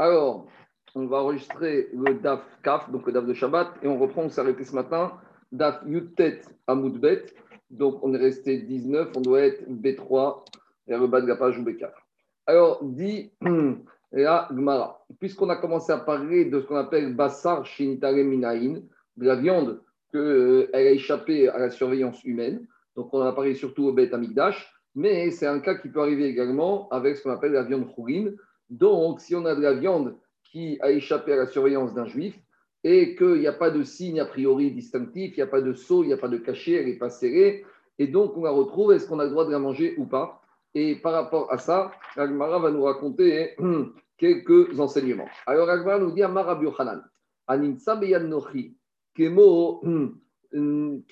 Alors, on va enregistrer le DAF Kaf, donc le DAF de Shabbat, et on reprend, on s'est arrêté ce matin, DAF Yutet Amoudbet. Donc, on est resté 19, on doit être B3 vers le bas de la page ou B4. Alors, dit la Gmara, puisqu'on a commencé à parler de ce qu'on appelle Bassar Shinitare Minaïn, de la viande qu'elle euh, a échappé à la surveillance humaine, donc on a parlé surtout au Bet Amigdash, mais c'est un cas qui peut arriver également avec ce qu'on appelle la viande chourine. Donc, si on a de la viande qui a échappé à la surveillance d'un juif et qu'il n'y a pas de signe a priori distinctif, il n'y a pas de saut, il n'y a pas de cachet, elle n'est pas serrée, et donc on la retrouve, est-ce qu'on a le droit de la manger ou pas? Et par rapport à ça, Agmara va nous raconter quelques enseignements. Alors Agmara nous dit Amara Biochanan, Kemo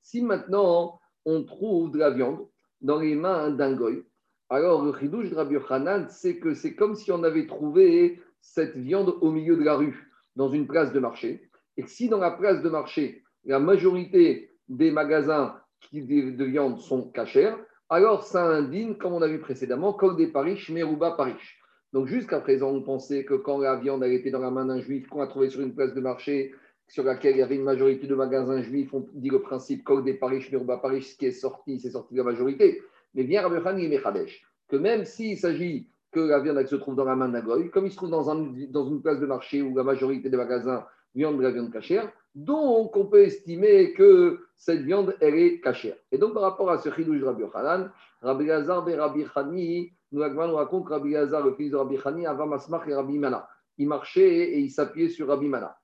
Si maintenant on trouve de la viande dans les mains d'un goy, alors, le chidouche de Rabbi Yochanan, c'est que c'est comme si on avait trouvé cette viande au milieu de la rue, dans une place de marché. Et si dans la place de marché, la majorité des magasins de viande sont cachers, alors ça indigne, comme on a vu précédemment, comme des parish, Meruba parish. Donc jusqu'à présent, on pensait que quand la viande elle était dans la main d'un juif, qu'on a trouvé sur une place de marché, sur laquelle il y avait une majorité de magasins juifs, on dit le principe comme des parish, Meruba parish, ce qui est sorti, c'est sorti de la majorité. Mais bien Rabbi Khan et Mechadesh, que même s'il s'agit que la viande se trouve dans la main d'un goy, comme il se trouve dans, une place de marché où la majorité des magasins viande de la viande cachère, donc on peut estimer que cette viande, elle est cachère. Et donc par rapport à ce chidouj Rabbi Yochanan, Rabbi Lazar et Rabbi Chani, nous, nous raconte Rabbi Lazar, le fils de Rabbi Chani, avant Masmach et Rabbi Mana. Il marchait et il s'appuyait sur Rabbi Mana.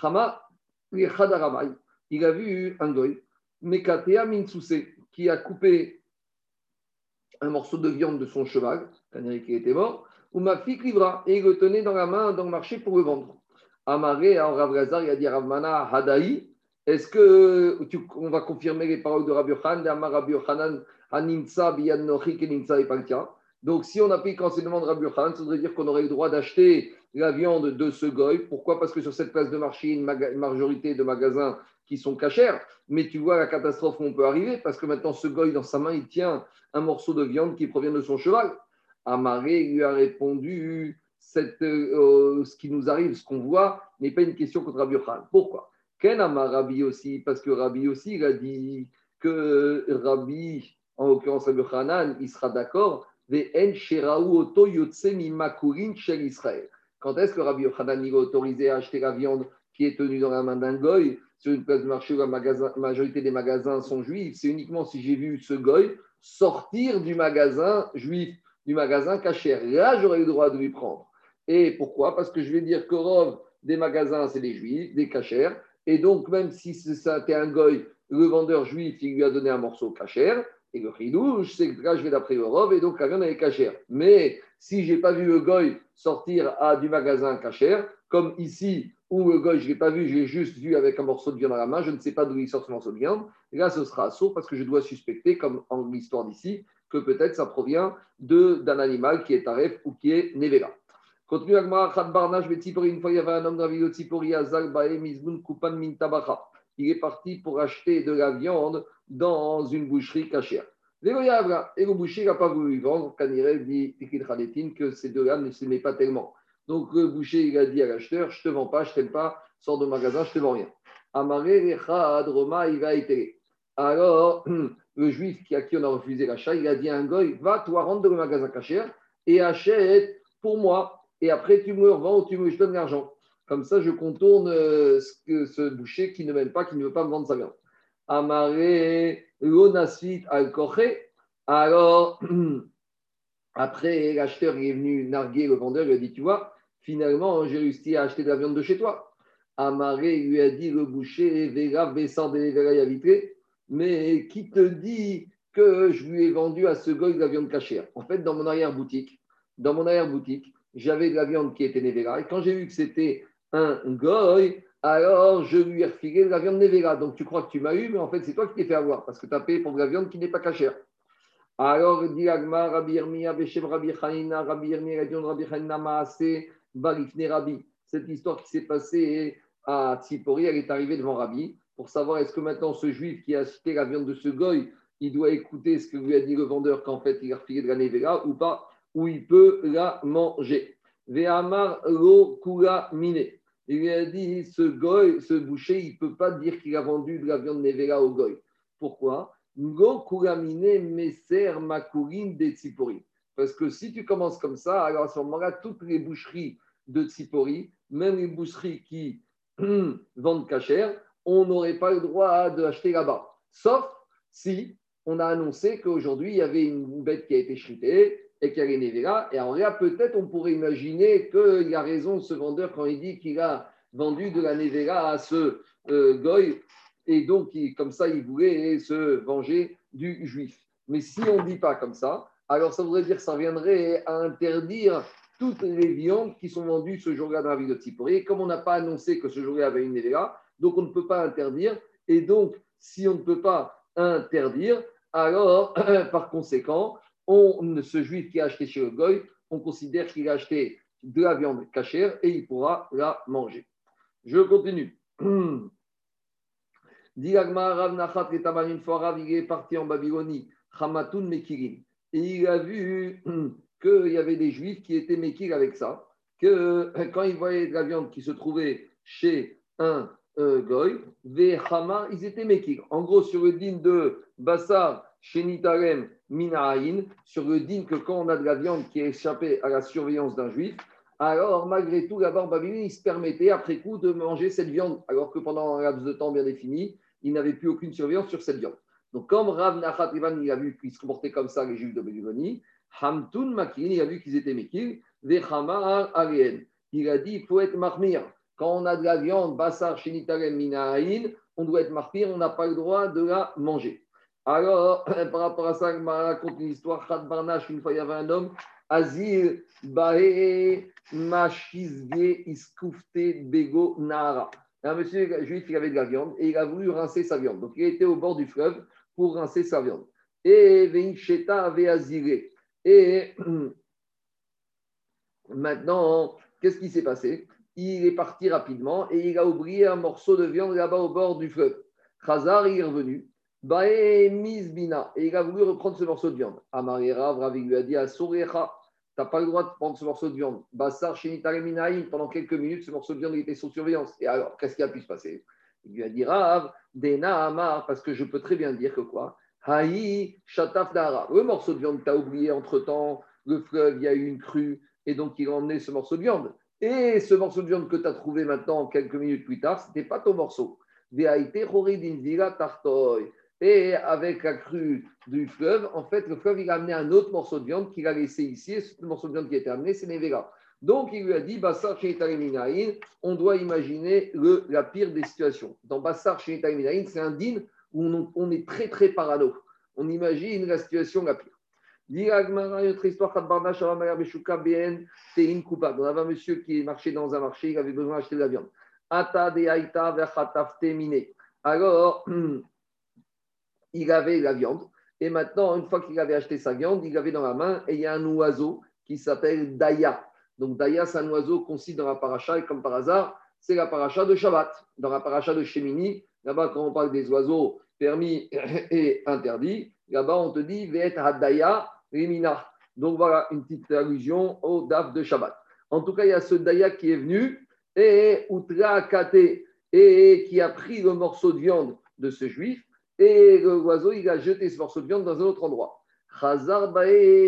Chama, il a vu un goy, Mekatea Minsuse, qui a coupé un morceau de viande de son cheval, quand il était mort, ou ma fille livra, et il le tenait dans la main dans le marché pour le vendre. Amaré, alors Rav il a dit Ravmana Hadaï, est-ce que on va confirmer les paroles de Rabbi Yochanan, d'Amar Yochanan, Aninsa, Biyannochi, Keninsa et Donc, si on applique l'enseignement de Rabbi Yochanan, ça voudrait dire qu'on aurait le droit d'acheter la viande de ce goy. Pourquoi? Parce que sur cette place de marché, une majorité de magasins qui sont cachères. Mais tu vois la catastrophe où on peut arriver, parce que maintenant, ce goy, dans sa main, il tient un morceau de viande qui provient de son cheval. Amaré lui a répondu euh, ce qui nous arrive, ce qu'on voit, n'est pas une question contre Rabbi Yochanan. Pourquoi? Ken Amar Rabbi aussi Parce que Rabbi aussi, il a dit que Rabbi, en l'occurrence Rabbi Yochanan, il sera d'accord. Quand est-ce que Rabbi Yochanan il autorisé à acheter la viande qui est tenue dans la main d'un goy? Sur une place de marché où la majorité des magasins sont juifs C'est uniquement si j'ai vu ce goy sortir du magasin juif, du magasin cachère. Là, j'aurais le droit de lui prendre. Et pourquoi? Parce que je vais dire que Rov, des magasins, c'est des juifs, des cachères. Et donc, même si c'était un goy, le vendeur juif, il lui a donné un morceau cachère. Et le ridouche, c'est que là, je vais d'après le Rov, et donc la viande, est cachère. Mais si je n'ai pas vu le goy sortir à, du magasin cachère, comme ici, où le goy, je ne l'ai pas vu, j'ai juste vu avec un morceau de viande dans la main, je ne sais pas d'où il sort ce morceau de viande. Là, ce sera sourd parce que je dois suspecter, comme en l'histoire d'ici, que peut-être ça provient d'un animal qui est taref ou qui est nevera. Continue une fois il y avait un homme dans la ville de Tzipori, Kupan Mintabacha. Il est parti pour acheter de la viande dans une boucherie cachère. Et le boucher n'a pas voulu vendre. Kanirel dit que ces deux-là ne s'aimaient pas tellement. Donc le boucher il a dit à l'acheteur Je ne te vends pas, je ne t'aime pas, sors de magasin, je ne te vends rien. Amaré, Roma, il va. Alors, le juif à qui on a refusé l'achat, il a dit à un goy Va, toi, rentre dans le magasin cachère et achète pour moi. Et après, tu me revends ou tu me je donne l'argent. Comme ça, je contourne euh, ce, boucher qui ne m'aime pas, qui ne veut pas me vendre sa viande. Amaré, l'onasfit al Alors, après, l'acheteur est venu narguer le vendeur, il a dit Tu vois, finalement, j'ai réussi à acheter de la viande de chez toi. Amaré lui a dit le boucher, Vera, Bessar de mais qui te dit que je lui ai vendu à ce goy de la viande cachère? En fait, dans mon arrière-boutique, dans mon arrière-boutique, j'avais de la viande qui était Nevera. Et quand j'ai vu que c'était un goy, alors je lui ai refilé de la viande Nevera. Donc tu crois que tu m'as eu, mais en fait, c'est toi qui t'es fait avoir parce que tu as payé pour de la viande qui n'est pas cachère. Alors, dit Agma, Rabbi Beshem Rabbi Rabbi Maase, Barifne Rabbi. Cette histoire qui s'est passée à Tzipori, elle est arrivée devant Rabbi pour savoir est-ce que maintenant ce juif qui a acheté la viande de ce goy, il doit écouter ce que lui a dit le vendeur qu'en fait il a refilé de la nevera ou pas, ou il peut la manger. Ve'amar lo kula. Il lui a dit, ce goy, ce boucher, il ne peut pas dire qu'il a vendu de la viande nevera au goy. Pourquoi? Ngo kula mine meser makurin de tzipori. Parce que si tu commences comme ça, alors à ce moment-là, toutes les boucheries de tzipori, même les boucheries qui vendent cachère, on n'aurait pas le droit d'acheter là-bas. Sauf si on a annoncé qu'aujourd'hui, il y avait une bête qui a été chritée et qui a Nevera. Et en là, peut-être, on pourrait imaginer qu'il a raison, ce vendeur, quand il dit qu'il a vendu de la Nevera à ce euh, goy. Et donc, comme ça, il voulait se venger du juif. Mais si on ne dit pas comme ça, alors ça voudrait dire que ça viendrait à interdire toutes les viandes qui sont vendues ce jour-là dans la ville de Tsipori. Et comme on n'a pas annoncé que ce jour-là avait une Nevera, donc on ne peut pas interdire. Et donc, si on ne peut pas interdire, alors par conséquent, on, ce juif qui a acheté chez le Goy, on considère qu'il a acheté de la viande cachère et il pourra la manger. Je continue. parti en Babylonie, Mekirin, il a vu qu'il y avait des juifs qui étaient Mekir avec ça, que quand ils voyaient de la viande qui se trouvait chez un euh, Goy, Hama, ils étaient Mekir. En gros, sur le din de Bassar, Shenitarem, Minaïn, sur le din que quand on a de la viande qui est échappée à la surveillance d'un juif, alors malgré tout, la barbe il se permettait après coup de manger cette viande, alors que pendant un laps de temps bien défini, il n'avait plus aucune surveillance sur cette viande. Donc, comme Rav Nachat Ivan, il a vu qu'ils se comportaient comme ça, les juifs de Babylonie, Hamtun Makin, il a vu qu'ils étaient Mekil, Vechama Arien. Il a dit il faut être marmir. Quand on a de la viande, Bassar Shenitarem Minaïn, on doit être marmir, on n'a pas le droit de la manger. Alors, par rapport à ça, raconte une histoire. Khad Barnash, une fois, il y avait un homme, Azir Bae Mashizge Iskoufte Bego Nara. Un monsieur juif, il avait de la viande et il a voulu rincer sa viande. Donc, il était au bord du fleuve pour rincer sa viande. Et Veincheta avait aziré. Et maintenant, qu'est-ce qui s'est passé? Il est parti rapidement et il a oublié un morceau de viande là-bas au bord du fleuve. Khazar, est revenu. Bae. Et il a voulu reprendre ce morceau de viande. Amarira, Ravi lui a dit à Sorecha, tu n'as pas le droit de prendre ce morceau de viande. Bassar, pendant quelques minutes, ce morceau de viande était sous surveillance. Et alors, qu'est-ce qui a pu se passer? Il lui a dit Dena Amar, parce que je peux très bien dire que quoi? Haï, Shataf Dara. Le morceau de viande, tu as oublié entre temps, le fleuve, il y a eu une crue, et donc il a emmené ce morceau de viande. Et ce morceau de viande que tu as trouvé maintenant, quelques minutes plus tard, ce n'était pas ton morceau. Et avec la crue du fleuve, en fait, le fleuve, il a amené un autre morceau de viande qu'il a laissé ici. Et ce morceau de viande qui a été amené, c'est Nevera. Donc, il lui a dit, Bassar on doit imaginer la pire des situations. Dans Bassar c'est un din où on, est très, très parano. On imagine la situation la pire. On avait un monsieur qui marchait dans un marché, il avait besoin d'acheter de la viande. Alors, il avait la viande. Et maintenant, une fois qu'il avait acheté sa viande, il avait dans la main, et il y a un oiseau qui s'appelle Daya. Donc Daya, c'est un oiseau qu'on cite dans la paracha, et comme par hasard, c'est la paracha de Shabbat. Dans la paracha de Shemini, là-bas, quand on parle des oiseaux permis et interdits, là-bas, on te dit Ve'et Hadaya Rimina. Donc voilà, une petite allusion au DAF de Shabbat. En tout cas, il y a ce Daya qui est venu, et Utra Kate, et qui a pris le morceau de viande de ce juif, et l'oiseau, il a jeté ce morceau de viande dans un autre endroit.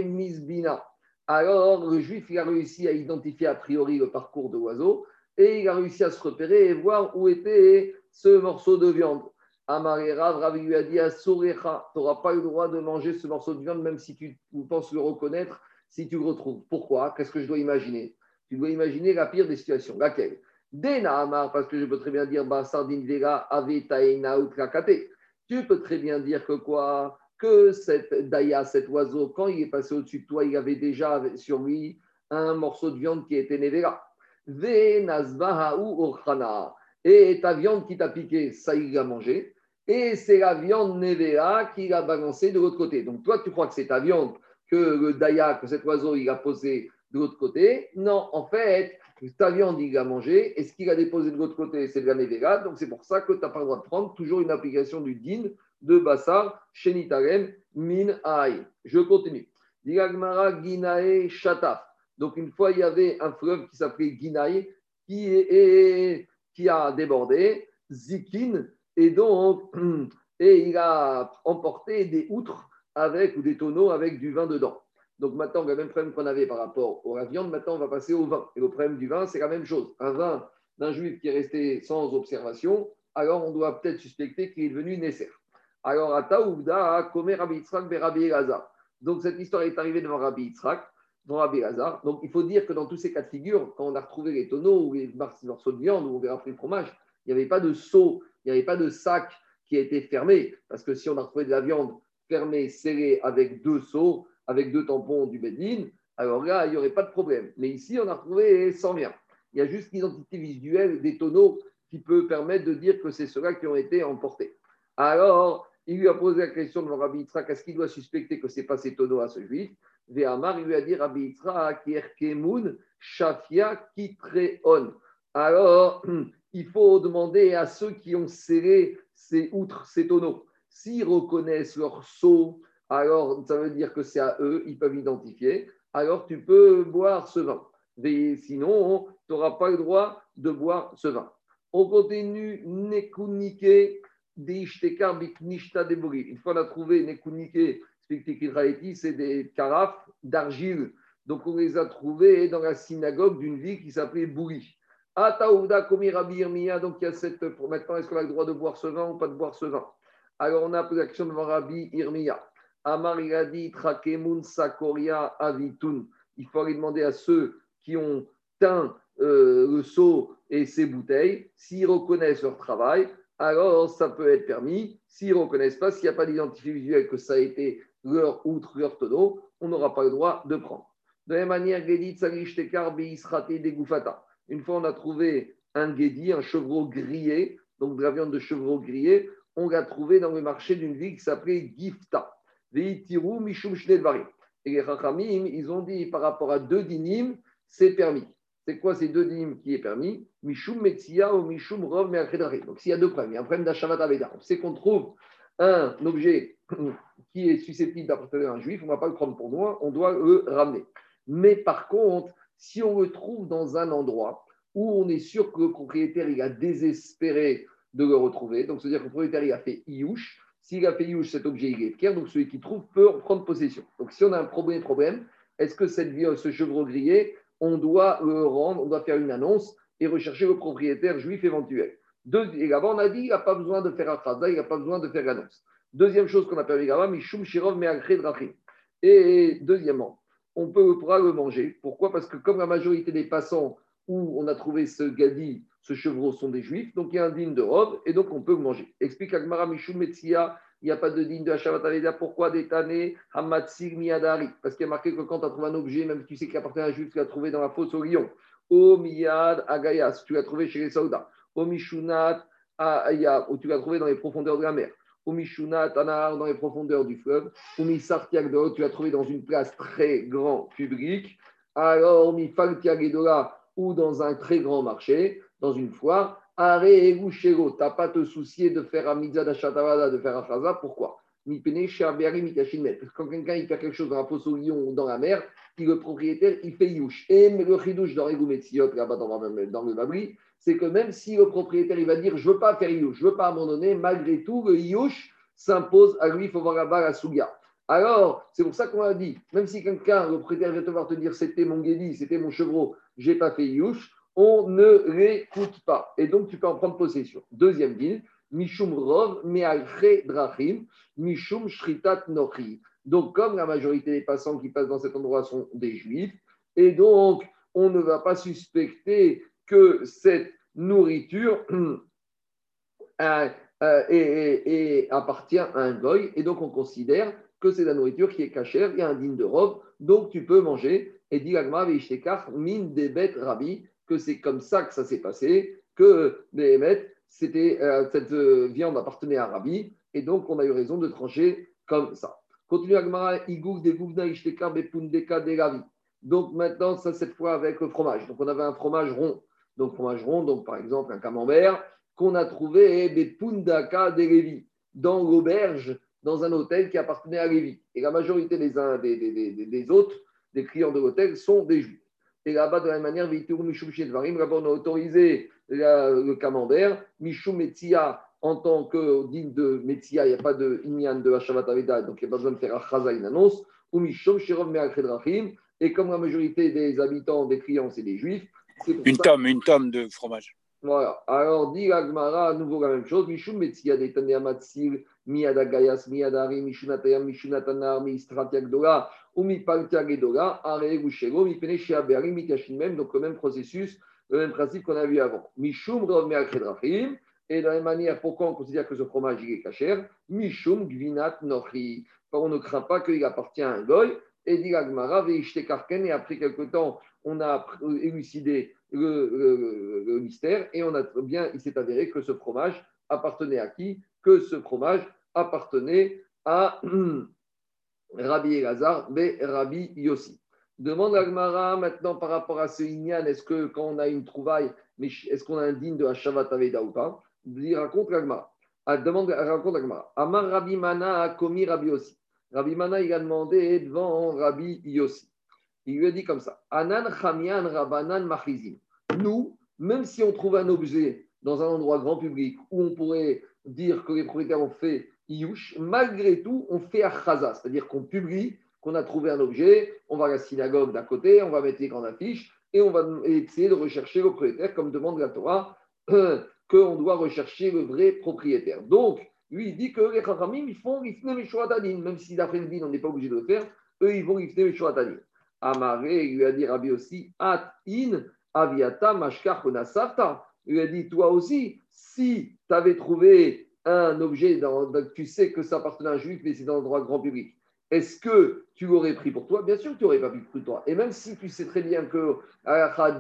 Misbina. Alors, le juif, il a réussi à identifier a priori le parcours de l'oiseau et il a réussi à se repérer et voir où était ce morceau de viande. Amarera, Rav lui a dit à tu n'auras pas le droit de manger ce morceau de viande, même si tu penses le reconnaître, si tu le retrouves. Pourquoi? Qu'est-ce que je dois imaginer? Tu dois imaginer la pire des situations. Laquelle? Dena Amar, parce que je peux très bien dire Sardin Vega, Avetaina ou tu peux très bien dire que quoi? Que cette Daya, cet oiseau, quand il est passé au-dessus de toi, il avait déjà sur lui un morceau de viande qui était nevera. Et ta viande qui t'a piqué, ça il l'a mangé. Et c'est la viande nevera qui a balancé de l'autre côté. Donc toi, tu crois que c'est ta viande que le Daya, que cet oiseau, il a posé de l'autre côté? Non, en fait, ta viande, il l'a mangé, et ce qu'il a déposé de l'autre côté, c'est de la nevera. Donc, c'est pour ça que tu n'as pas le droit de prendre toujours une application du din de Bassar, Shenitarem, Min Aï. Je continue. Diragmara Ginae Shataf. Donc, une fois, il y avait un fleuve qui s'appelait est, qui a débordé, Zikin, et donc, et il a emporté des outres avec, ou des tonneaux avec du vin dedans. Donc maintenant, le même problème qu'on avait par rapport à la viande, maintenant on va passer au vin. Et le problème du vin, c'est la même chose. Un vin d'un juif qui est resté sans observation, alors on doit peut-être suspecter qu'il est devenu nécessaire. Alors, à Taouvda, Komer Rabbi Yitzhak, Rabbi Elazar. Donc cette histoire est arrivée devant Rabbi Yitzhak, devant Rabbi Elazar. Donc il faut dire que dans tous ces cas de figure, quand on a retrouvé les tonneaux ou les morceaux de viande, ou on verra après le fromage, il n'y avait pas de seau, il n'y avait pas de sac qui a été fermé. Parce que si on a retrouvé de la viande fermée, scellée avec deux seaux, avec deux tampons du Bedlin, alors là, il n'y aurait pas de problème. Mais ici, on a retrouvé sans rien. Il y a juste l'identité visuelle des tonneaux qui peut permettre de dire que c'est ceux-là qui ont été emportés. Alors, il lui a posé la question de Rabbi Yitzhak, est-ce qu'il doit suspecter que ce n'est pas ces tonneaux à ce juif? Véhamar, il lui a dit Rabbi Yitzhak, Kerkemun, Shafia, Kitreon. Alors, il faut demander à ceux qui ont serré ces outres, ces tonneaux, s'ils reconnaissent leur sceau, alors ça veut dire que c'est à eux, ils peuvent identifier, alors tu peux boire ce vin. sinon, tu n'auras pas le droit de boire ce vin. On continue, Nekunike. Une fois on a trouvé Nekunike, c'est des carafes d'argile. Donc on les a trouvées dans la synagogue d'une ville qui s'appelait Bouri. Ataouda Komi Rabbi Irmiya, donc il y a cette. Maintenant, est-ce qu'on a le droit de boire ce vin ou pas de boire ce vin? Alors on a posé l'action devant Rabbi Irmiya. Amar il a dit Trakemun Sakoria Avitun. Il faut aller demander à ceux qui ont teint euh, le seau et ses bouteilles, s'ils reconnaissent leur travail, alors ça peut être permis. S'ils ne reconnaissent pas, s'il n'y a pas d'identification visuelle que ça a été leur outre, leur tonneau, on n'aura pas le droit de prendre. De la même manière. Une fois, on a trouvé un guédi, un chevreau grillé, donc de la viande de chevreau grillé, on l'a trouvé dans le marché d'une ville qui s'appelait Gifta. Et les ils ont dit par rapport à deux dinim, c'est permis. C'est quoi ces deux dinim qui est permis? Mishum Metsia ou Mishum Rov Donc s'il y a deux problèmes, il y a un problème d'Ashavat Aveda. On qu'on trouve un objet qui est susceptible d'appartenir à un juif, on ne va pas le prendre pour moi, on doit le ramener. Mais par contre, si on le trouve dans un endroit où on est sûr que le propriétaire il a désespéré de le retrouver, donc c'est-à-dire que le propriétaire il a fait iouche, s'il a fait iouche, cet objet il est fier, donc celui qui trouve peut en prendre possession. Donc si on a un problème, problème est-ce que cette, ce chevreau grillé, on doit le rendre, on doit faire une annonce et rechercher le propriétaire juif éventuel et là on a dit il n'a pas besoin de faire il n'a pas besoin de faire l'annonce. Deuxième chose qu'on a permis là-bas, Mishum Shirov Et deuxièmement, on peut pourra le manger. Pourquoi? Parce que comme la majorité des passants où on a trouvé ce gadi, ce chevreau sont des juifs, donc il y a un digne de robe et donc on peut le manger. Explique Agmara Mishum Metsia, il n'y a pas de digne de Hashavat Aveda. Pourquoi Détané Hamatsig Miyadari? Parce qu'il y a marqué que quand tu as trouvé un objet, même si tu sais qu'il appartient à un juif, tu l'as trouvé dans la fosse au lion. O Miyad Agayas, tu l'as trouvé chez les soldats. O Mishunat Aya, ou tu l'as trouvé dans les profondeurs de la mer. Umishuna Tanar dans les profondeurs du fleuve. Umisartiagdo, tu l'as trouvé dans une place très grand public. Alors, Mifaltiagedola, ou dans un très grand marché, dans une foire. Are Egushego, tu n'as pas te soucier de faire un mitzvah d'achatavada, de faire un phrasa. Pourquoi? Quand quelqu'un il fait quelque chose dans la fosse au lion ou dans la mer, le propriétaire, il fait youch. Et le chidouche dans Egoumetsiot, là-bas dans, le Babri, c'est que même si le propriétaire il va dire je ne veux pas faire Iyush, je ne veux pas abandonner, malgré tout, le Iyush s'impose à lui, il faut voir là-bas la Souga. Alors, c'est pour ça qu'on a dit, même si quelqu'un, le propriétaire vient te voir te dire c'était mon Guédi, c'était mon chevreau, j'ai pas fait Iyush, on ne l'écoute pas. Et donc, tu peux en prendre possession. Deuxième ville, Mishum Rov, Mealche Drachim, Mishum Shritat Nochi. Donc, comme la majorité des passants qui passent dans cet endroit sont des juifs, et donc, on ne va pas suspecter que cette nourriture euh, euh, appartient à un goy, et donc on considère que c'est la nourriture qui est cachère, il y a un digne de robe, donc tu peux manger. Et dit min debet rabbi, que c'est comme ça que ça s'est passé, que c'était euh, cette viande appartenait à Rabbi, et donc on a eu raison de trancher comme ça. Continue Agmara, Donc maintenant, ça cette fois avec le fromage. Donc on avait un fromage rond donc fromage rond, donc par exemple un camembert, qu'on a trouvé des Pundaka des Lévi dans l'auberge, dans un hôtel qui appartenait à Lévi. Et la majorité des, des, des, des, autres, des clients de l'hôtel, sont des juifs. Et là-bas, de la même manière, là-bas, on a autorisé le camembert, Mishum Metzia, en tant que digne de Metzia, il n'y a pas de Inyan de Hashavat Aveda, donc il n'y a pas besoin de faire Achaza, une annonce, ou Mishum Shirov Me'achedrachim, et comme la majorité des habitants, des clients, c'est des juifs. Une tome, une tome de fromage. Voilà. Alors, dit Agmara, à nouveau la même chose. Mishum Metzia de Tania Matzil, Miada Gayas, Miadari, Mishunatayam, Mishunatanar, Mistratiak Dola, ou Mipaltiak Gedola, Are Gushego, Mipene Shiaberi, Mikashin même, donc le même processus, le même principe qu'on a vu avant. Mishum Rov et de la même manière, pourquoi on considère que ce fromage est cachère Mishum Gvinat Nochi. On ne craint pas qu'il appartient à un goy. Et dit Agmara, Karken, et après quelque temps, on a élucidé le, mystère et on a bien, il s'est avéré que ce fromage appartenait à qui? Que ce fromage appartenait à Rabbi Elazar, mais Rabbi Yossi. Demande Agmara maintenant par rapport à ce Inyan, est-ce que quand on a une trouvaille, est-ce qu'on a un digne de la Shavat Aveda ou pas? Il raconte l'agma. demande, raconte. Amar Rabbi Mana a commis Rabbi Yossi. Rabbi Mana, il a demandé devant Rabbi Yossi. Il lui a dit comme ça Anan Chamian Rabanan Machizim. Nous, même si on trouve un objet dans un endroit grand public où on pourrait dire que les propriétaires ont fait Iyush, malgré tout, on fait Achaza, c'est-à-dire qu'on publie qu'on a trouvé un objet, on va à la synagogue d'à côté, on va mettre les grandes affiches et on va essayer de rechercher le propriétaire, comme demande la Torah. qu'on doit rechercher le vrai propriétaire. Donc, lui, il dit que les Chachamim, ils font Rifne Meshuatadin, même si d'après le on n'est pas obligé de le faire, eux, ils vont Rifne Meshuatadin. Amaré, il lui a dit Rabbi aussi, At in aviata mashkar konasavta. Il lui a dit, toi aussi, si tu avais trouvé un objet, dans, tu sais que ça appartenait à un juif, mais c'est dans le droit grand public. Est-ce que tu l'aurais pris pour toi? Bien sûr que tu n'aurais pas pris pour toi. Et même si tu sais très bien que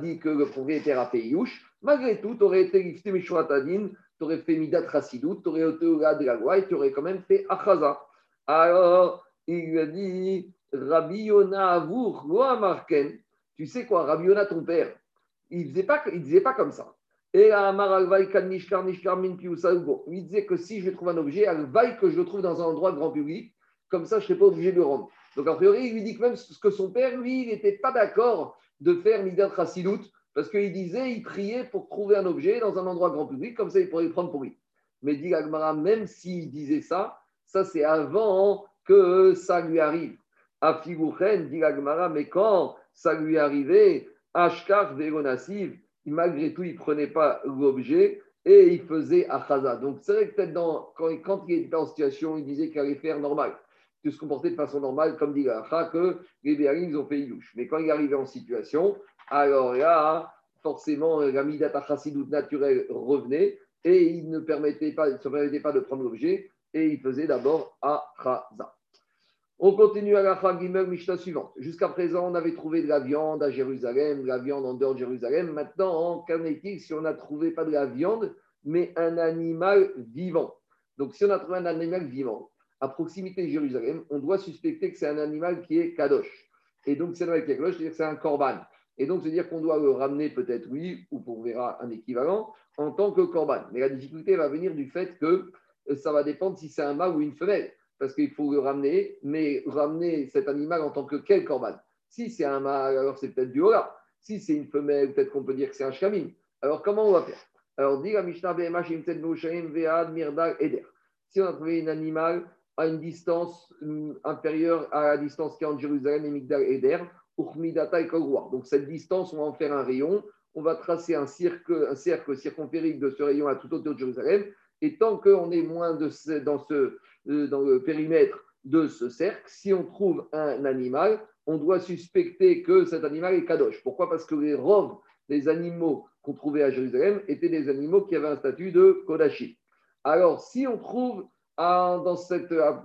dit que le propriétaire a fait Yush, malgré tout, tu aurais été lifté Mishwatadin, tu fait Midat Rasidut, tu aurais été de la loi et tu aurais quand même fait Achaza. Alors, il lui a dit Rabbi Yona Avour, Marken, tu sais quoi, Rabbi Yona, ton père, il ne disait, pas, disait pas comme ça. Et il disait que si je trouve un objet, vaille que je le trouve dans un endroit grand public, comme ça, je ne serai pas obligé de le rendre. Donc, a priori, il lui dit que même que son père, lui, il n'était pas d'accord de faire Midat Chassidout, parce qu'il disait, il priait pour trouver un objet dans un endroit grand public, comme ça, il pourrait le prendre pour lui. Mais dit Agmara, même s'il disait ça, ça, c'est avant que ça lui arrive. À Figouchen, dit Agmara, mais quand ça lui arrivait, Ashkar Veronassiv, malgré tout, il ne prenait pas l'objet et il faisait Achaza. Donc, c'est vrai que peut-être quand, il était en situation, il disait qu'il allait faire normal de se comporter de façon normale, comme dit Gacha, que les Béarim, ils ont fait Ilouche. Mais quand il arrivait en situation, alors là, forcément, la Midata Chassidout naturelle revenait et il ne permettait pas, se permettait pas de prendre l'objet et il faisait d'abord Achaza. On continue à la Gimel Mishnah suivante. Jusqu'à présent, on avait trouvé de la viande à Jérusalem, de la viande en dehors de Jérusalem. Maintenant, qu'en est-il si on n'a trouvé pas de la viande, mais un animal vivant? Donc, si on a trouvé un animal vivant, à proximité de Jérusalem, on doit suspecter que c'est un animal qui est kadosh. Et donc, c'est un animal qui est kadosh, c'est-à-dire que c'est un korban. Et donc, c'est-à-dire qu'on doit le ramener peut-être, oui, ou on verra un équivalent, en tant que korban. Mais la difficulté va venir du fait que euh, ça va dépendre si c'est un mâle ou une femelle. Parce qu'il faut le ramener, mais ramener cet animal en tant que quel korban Si c'est un mâle, alors c'est peut-être du hola. Si c'est une femelle, peut-être qu'on peut dire que c'est un shkamim. Alors, comment on va faire? Alors, dit la Mishnah Mirdal Eder. Si on a trouvé un animal à une distance hum, inférieure à la distance qui est entre Jérusalem et Migdal Eder, Donc cette distance, on va en faire un rayon, on va tracer un cercle, un de ce rayon à tout autour de Jérusalem, et tant qu'on est moins de dans, ce, euh, le périmètre de ce cercle, si on trouve un animal, on doit suspecter que cet animal est kadosh. Pourquoi? Parce que les robes des animaux qu'on trouvait à Jérusalem étaient des animaux qui avaient un statut de kodashi. Alors, si on trouve à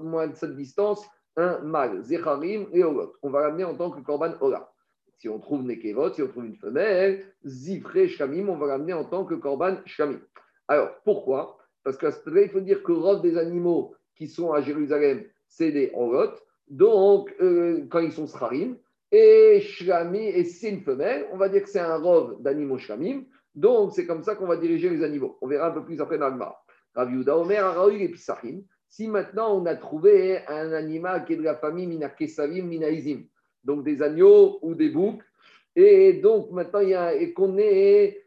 moins de cette distance un mâle, Zecharim et Olot. On va l'amener en tant que Korban Ola. Si on trouve Nekevot, si on trouve une femelle, Zifre Shkamim, on va l'amener en tant que Korban Shkamim. Alors, pourquoi? Parce que il faut dire que le des animaux qui sont à Jérusalem, c'est des Olot. Donc, euh, quand ils sont Srarim, et Shkamim, et c'est une femelle, on va dire que c'est un rov d'animaux Shkamim. Donc, c'est comme ça qu'on va diriger les animaux. On verra un peu plus après dans le Rav Omer, et Pisachim. Si maintenant on a trouvé un animal qui est de la famille Mina Kesavim, Mina Donc des agneaux ou des boucs, Et donc, maintenant, il y a, et qu'on est,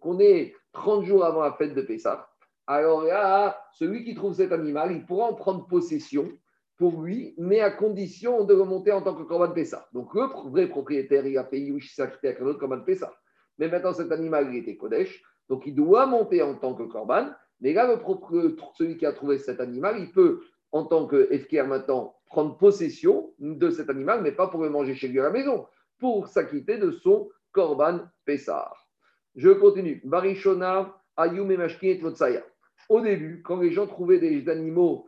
qu'on est 30 jours avant la fête de Pessah. Alors là, celui qui trouve cet animal, il pourra en prendre possession pour lui, mais à condition de remonter en tant que Corban Pessah. Donc, le vrai propriétaire, il a payé ou sacrifié avec un autre Corban Pessah. Mais maintenant, cet animal, il était Kodesh, donc il doit monter en tant que Corban. Mais là, celui qui a trouvé cet animal, il peut, en tant que FKR maintenant, prendre possession de cet animal, mais pas pour le manger chez lui à la maison, pour s'acquitter de son Korban Pessar. Je continue. Barishona, Ayum et Au début, quand les gens trouvaient des animaux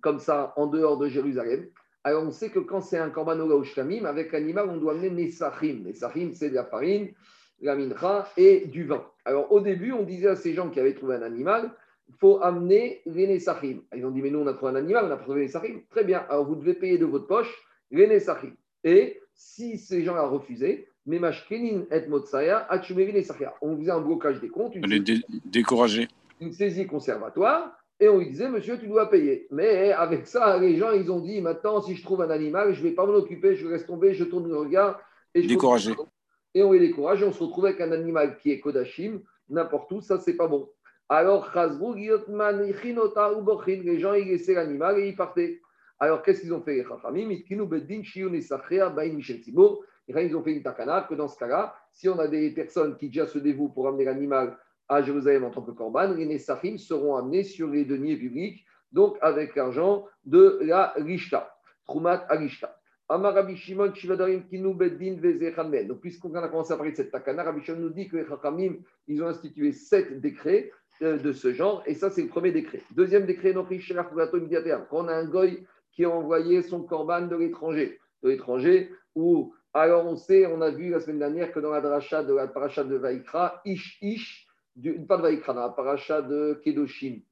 comme ça en dehors de Jérusalem, alors on sait que quand c'est un Korban Shlamim, avec l'animal, on doit amener Nesachim. Nesachim, c'est de la farine, la mincha et du vin. Alors au début, on disait à ces gens qui avaient trouvé un animal, il faut amener les Nesachim. Ils ont dit, mais nous, on a trouvé un animal, on pas trouvé les Nesachim. Très bien, alors vous devez payer de votre poche les Nesachim. Et si ces gens ont refusé, mais et Motsaya, on faisait un blocage des comptes. On les décourager. Une saisie conservatoire. Et on lui disait, monsieur, tu dois payer. Mais avec ça, les gens, ils ont dit, maintenant, si je trouve un animal, je ne vais pas m'en occuper, je reste tomber, je tourne le regard. Et décourager. Et on les décourage, et on se retrouve avec un animal qui est Kodashim, n'importe où, ça, c'est pas bon. Alors, les gens, ils laissaient l'animal et ils partaient. Alors, qu'est-ce qu'ils ont fait, Ils ont fait une takana que dans ce cas-là, si on a des personnes qui déjà se dévouent pour amener l'animal à Jérusalem en tant que korban, les Nessachim seront amenés sur les deniers publics, donc avec l'argent de la Rishta, Trumat Arishta. Donc, puisqu'on a commencé à parler de cette takana, Rabbi Shimon nous dit que les ils ont institué sept décrets euh, de ce genre. Et ça, c'est le premier décret. Deuxième décret, quand on a un goy qui a envoyé son corban de l'étranger, de l'étranger, où, alors on sait, on a vu la semaine dernière que dans la dracha de la paracha de Vaikra, Ish Ish, du, pas de Vaikra, dans la paracha de Kedoshim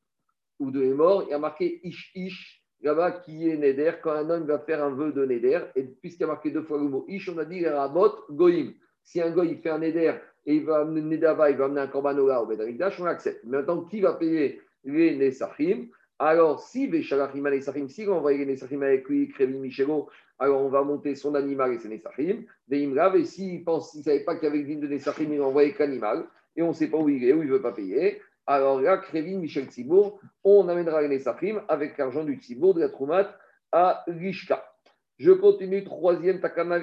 ou de Hémor, il y a marqué Ish Ish, là-bas, qui est Neder, quand un homme va faire un vœu de Neder, et puisqu'il y a marqué deux fois le mot Ish, on a dit Rabot Goïm. Si un goy fait un Neder et il va amener Nedava, il va amener un Korbanola au Bedarikdash, on l'accepte. Maintenant, qui va payer les Nesachim? Alors, si Veshalachim Nesachim, si on envoie les Nesachim avec lui, Krevin Michelo, alors on va monter son animal et ses Nesachim. Veimrav, et s'il pense, s'il ne savait pas qu'il y avait une de Nesachim, il envoyé qu'animal, et on ne sait pas où il est, où il ne veut pas payer. Alors là, Krevin Michel Tzibour, on amènera les Nesachim avec l'argent du Tzibour de la Troumat à Rishka. Je continue, troisième, Takana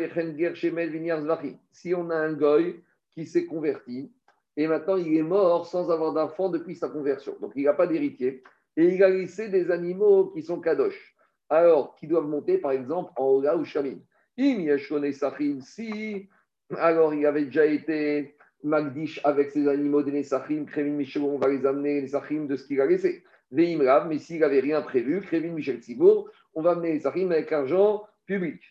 Shemel Vinyar Si on a un goy qui s'est converti et maintenant il est mort sans avoir d'enfant depuis sa conversion. Donc il n'a pas d'héritier et il a laissé des animaux qui sont kadosh. Alors, qui doivent monter par exemple en Ola ou Shamim. Si, alors il avait déjà été Magdish avec ses animaux des Nesachim, Krevin Michel, on va les amener les Nesachim de ce qu'il a laissé. Veimrav, mais s'il n'avait rien prévu, Krevin Michel Tzibour, on va amener les Nesachim avec argent public.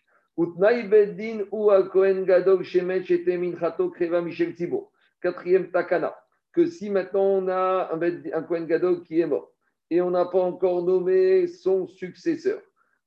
Quatrième takana, que si maintenant on a un, Kohen Gadol qui est mort et on n'a pas encore nommé son successeur,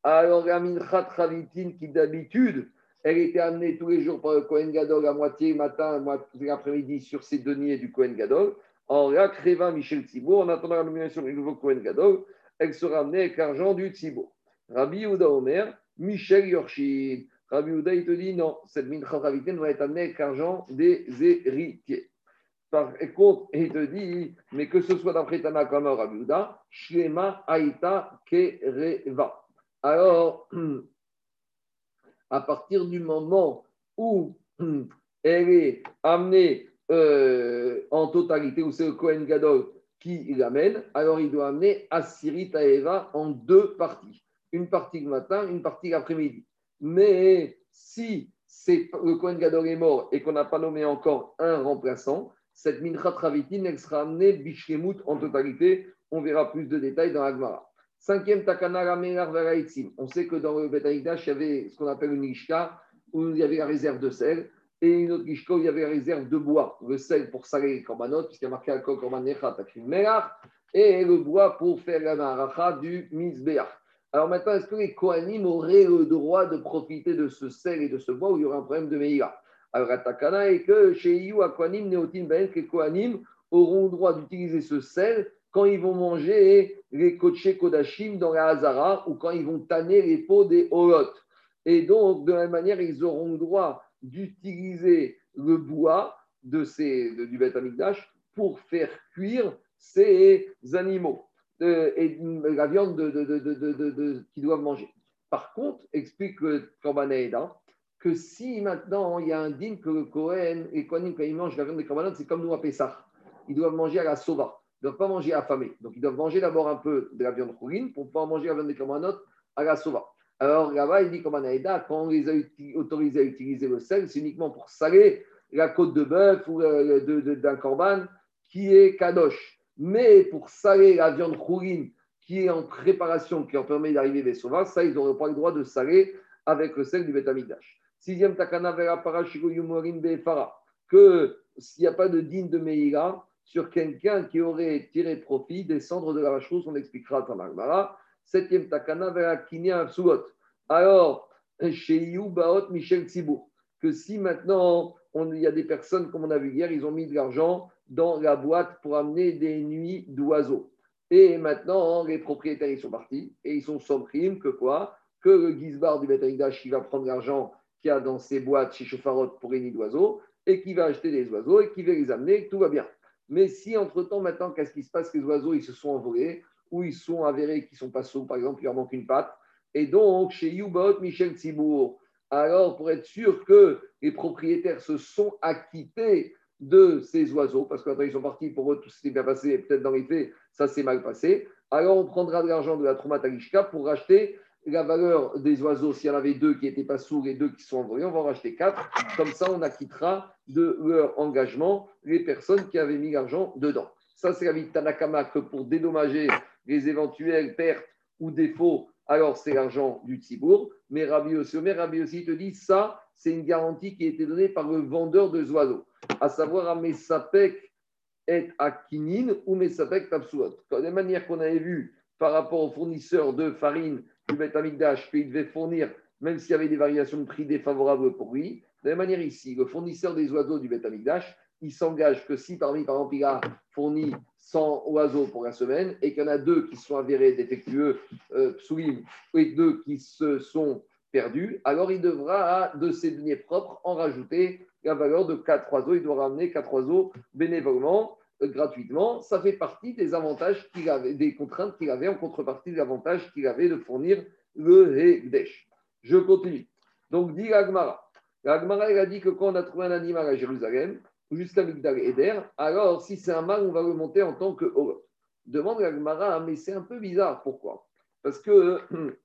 alors la Minchat Ravitin qui d'habitude elle était amenée tous les jours par le Kohen Gadol à moitié matin, à moitié après-midi sur ses deniers du Kohen Gadol. En Kreva Michel Tzibour, en attendant la nomination du nouveau Kohen Gadol, elle sera amenée avec l'argent du Tzibour. Rabbi Ouda Omer, Michel Yorshin. Rabbi Ouda, il te dit non, cette mincha ne va être amenée avec l'argent des héritiers. Par contre, il te dit, mais que ce soit d'après Tana comme Rabbi Ouda, Shlema Aïta Kereva. Alors, à partir du moment où elle est amenée euh, en totalité, où c'est le Kohen Gadol qui l'amène, alors il doit amener Assyrit Eva en deux parties une partie le matin, une partie l'après-midi. Mais si c'est, le Kohen Gadol est mort et qu'on n'a pas nommé encore un remplaçant, cette Minchat Ravitin, elle sera amenée Bishkemut en totalité. On verra plus de détails dans l'Agmara. Cinquième Takana Ramelar On sait que dans le Betaïdash, il y avait ce qu'on appelle une Ishka, où il y avait la réserve de sel, et une autre Ishka où il y avait la réserve de bois. Le sel pour saler les korbanot, puisqu'il y a marqué Alcool Korban et le bois pour faire la maracha du Mizbeach. Alors maintenant, est-ce que les Kohanim auraient le droit de profiter de ce sel et de ce bois où il y aurait un problème de Meïla Alors, Atakana est que chez Iyu, à Kohanim, Néotim, Ben, que les Kohanim auront le droit d'utiliser ce sel quand ils vont manger les Koché Kodashim dans la Hazara ou quand ils vont tanner les peaux des Holot. Et donc, de la même manière, ils auront le droit d'utiliser le bois de ces, du Beth Amikdash pour faire cuire ces animaux euh, et la viande de, de, qu'ils doivent manger. Par contre, explique le Korban que si maintenant il y a un din que le Kohen, et Kohanim, quand ils mangent la viande des Korbanot, c'est comme nous à Pessah. Ils doivent manger à la sova. Ne doivent pas manger affamés. Donc ils doivent manger d'abord un peu de la viande rouline pour pouvoir manger la viande des Korbanot à la sova. Alors là-bas, il dit comme Anaïda, quand on les a autorisés à utiliser le sel, c'est uniquement pour saler la côte de bœuf ou euh, d'un corban qui est kadosh. Mais pour saler la viande rouline qui est en préparation, qui en permet d'arriver des sauvages, ça, ils n'auraient pas le droit de saler avec le sel du Betamigdash. Sixième takana vera befara, que s'il n'y a pas de digne de Meïra sur quelqu'un qui aurait tiré profit des cendres de la vache rousse, on expliquera dans l'Agmara. Septième takana vera kinia Alors, chez Baot Michel Tsibour, que si maintenant il y a des personnes, comme on a vu hier, ils ont mis de l'argent dans la boîte pour amener des nuits d'oiseaux. Et maintenant, les propriétaires, ils sont partis et ils sont sans crime que quoi? Que le guisbar du Betamigdash, qui va prendre l'argent qu'il y a dans ses boîtes chez Chofarot pour les nids d'oiseaux et qui va acheter des oiseaux et qui va les amener, tout va bien. Mais si entre-temps, maintenant, qu'est-ce qui se passe? Les oiseaux, ils se sont envolés ou ils sont avérés qu'ils sont pas sauts, par exemple, il leur manque une patte. Et donc, chez Youbot, Michel Tsibourg, alors pour être sûr que les propriétaires se sont acquittés de ces oiseaux, parce que ils sont partis, pour eux, tout s'est bien passé, peut-être dans les faits, ça s'est mal passé. Alors, on prendra de l'argent de la Tromatalishka pour racheter la valeur des oiseaux. S'il y en avait deux qui n'étaient pas sourds et deux qui sont envoyés, on va en racheter quatre. Comme ça, on acquittera de leur engagement les personnes qui avaient mis l'argent dedans. Ça, c'est la vie de Tanakama que pour dédommager les éventuelles pertes ou défauts, alors c'est l'argent du Tzibourg. Mais Rabbi aussi, Rabbi aussi te dit ça, c'est une garantie qui a été donnée par le vendeur de oiseaux, à savoir à Mesapek et à Kinin ou Mesapek Tapsuot. De la manière qu'on avait vu par rapport aux fournisseurs de farine du Beth Amikdash, qu'il devait fournir, même s'il y avait des variations de prix défavorables pour lui, de la même manière ici, le fournisseur des oiseaux du Beth Amikdash, il s'engage que si parmi, par exemple, il a fourni 100 oiseaux pour la semaine et qu'il y en a deux qui sont avérés défectueux, euh, et deux qui se sont perdu, alors il devra, de ses deniers propres, en rajouter la valeur de 4 oiseaux. Il doit ramener 4 oiseaux bénévolement, gratuitement. Ça fait partie des avantages qu'il avait, des contraintes qu'il avait en contrepartie des avantages qu'il avait de fournir le Hekdesh. Je continue. Donc, dit l'Agmara. L'Agmara, il a dit que quand on a trouvé un animal à Jérusalem, jusqu'à Migdal Eder, alors si c'est un mâle, on va le monter en tant que Holot. Demande l'Agmara, mais c'est un peu bizarre. Pourquoi? Parce que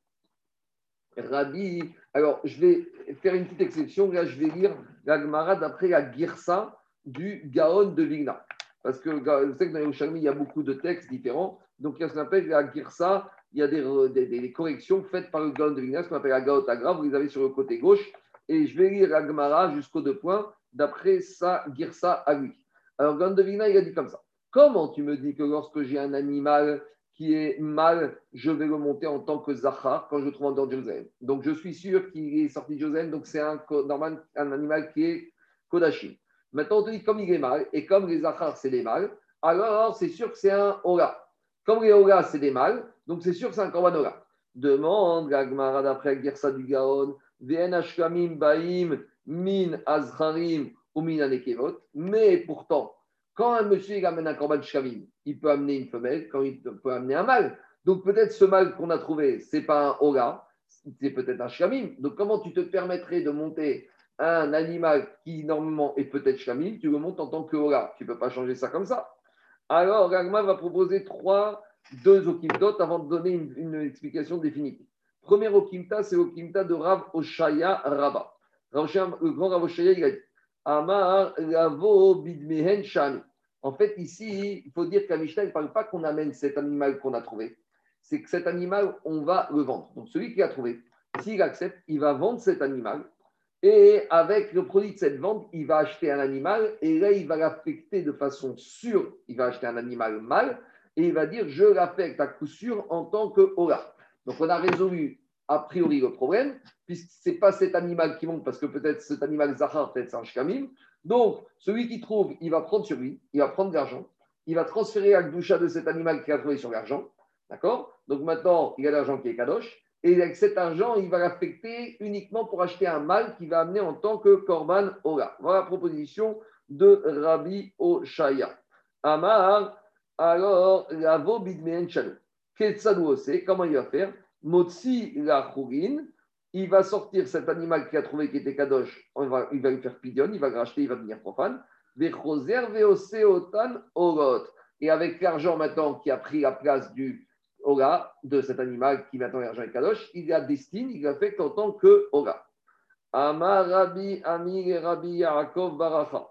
Rabbi. Alors, je vais faire une petite exception. Là, je vais lire la Gemara d'après la Girsa du Gaon de Vigna. Parce que vous savez que dans les il y a beaucoup de textes différents. Donc, il y a ce qu'on appelle la Girsa. Il y a des, des, corrections faites par le Gaon de qu'on appelle la Gaot Agra. Vous les avez sur le côté gauche. Et je vais lire la Gemara jusqu'aux deux points d'après sa Girsa à lui. Alors, Gaon de il a dit comme ça. Comment tu me dis que lorsque j'ai un animal qui est mâle, je vais le monter en tant que Zachar quand je le trouve de Jérusalem? Donc je suis sûr qu'il est sorti de Jérusalem, donc c'est un, un animal qui est Kodashim. Maintenant, on te dit comme il est mâle, et comme les Zachar c'est des mâles, alors c'est sûr que c'est un Ola. Comme les Ola c'est des mâles, donc c'est sûr que c'est un Korban Ola. Demande la d'après Gersa du Gaon, Baim, Min Azharim ou Min mais pourtant, quand un monsieur il amène un korban shamim, il peut amener une femelle, quand il peut amener un mâle. Donc peut-être ce mâle qu'on a trouvé, c'est pas un oga, c'est peut-être un shamim. Donc comment tu te permettrais de monter un animal qui normalement est peut-être shamim, tu le montes en tant que oga. Tu ne peux pas changer ça comme ça. Alors Ragma va proposer trois, deux okimtot avant de donner une, explication définitive. Premier okimta, c'est l'okimta de Rav Oshaya Rabba. Le grand Rav Oshaya, il a dit Amar Lavo Bidmehen Shani. En fait, ici, il faut dire qu'à Mishnah, ne parle pas qu'on amène cet animal qu'on a trouvé. C'est que cet animal, on va le vendre. Donc, celui qui l'a trouvé, s'il accepte, il va vendre cet animal. Et avec le produit de cette vente, il va acheter un animal. Et là, il va l'affecter de façon sûre. Il va acheter un animal mâle. Et il va dire Je l'affecte à coup sûr en tant que Ola. Donc, on a résolu a priori le problème, puisque ce n'est pas cet animal qui monte, parce que peut-être cet animal Zahar, peut-être c'est un shkamim. Donc, celui qui trouve, il va prendre sur lui, il va prendre de l'argent, il va transférer la doucha de cet animal qui a trouvé sur l'argent. D'accord? Donc maintenant, il a l'argent qui est kadosh, Et avec cet argent, il va l'affecter uniquement pour acheter un mâle qui va amener en tant que Korban Ola. Voilà la proposition de Rabbi Oshaya. Amar, alors, la bidmeen shalom. Comment il va faire? Motsi la il va sortir cet animal qu'il a trouvé qui était kadosh, il va, il va lui faire pidion, il va le racheter, il va devenir profane. Et avec l'argent maintenant qui a pris la place du Ora, de cet animal qui maintenant est l'argent et kadosh, il a destine, il l'affecte en tant que Ora. Amar Rabbi Amir Rabbi Yaakov Baracha.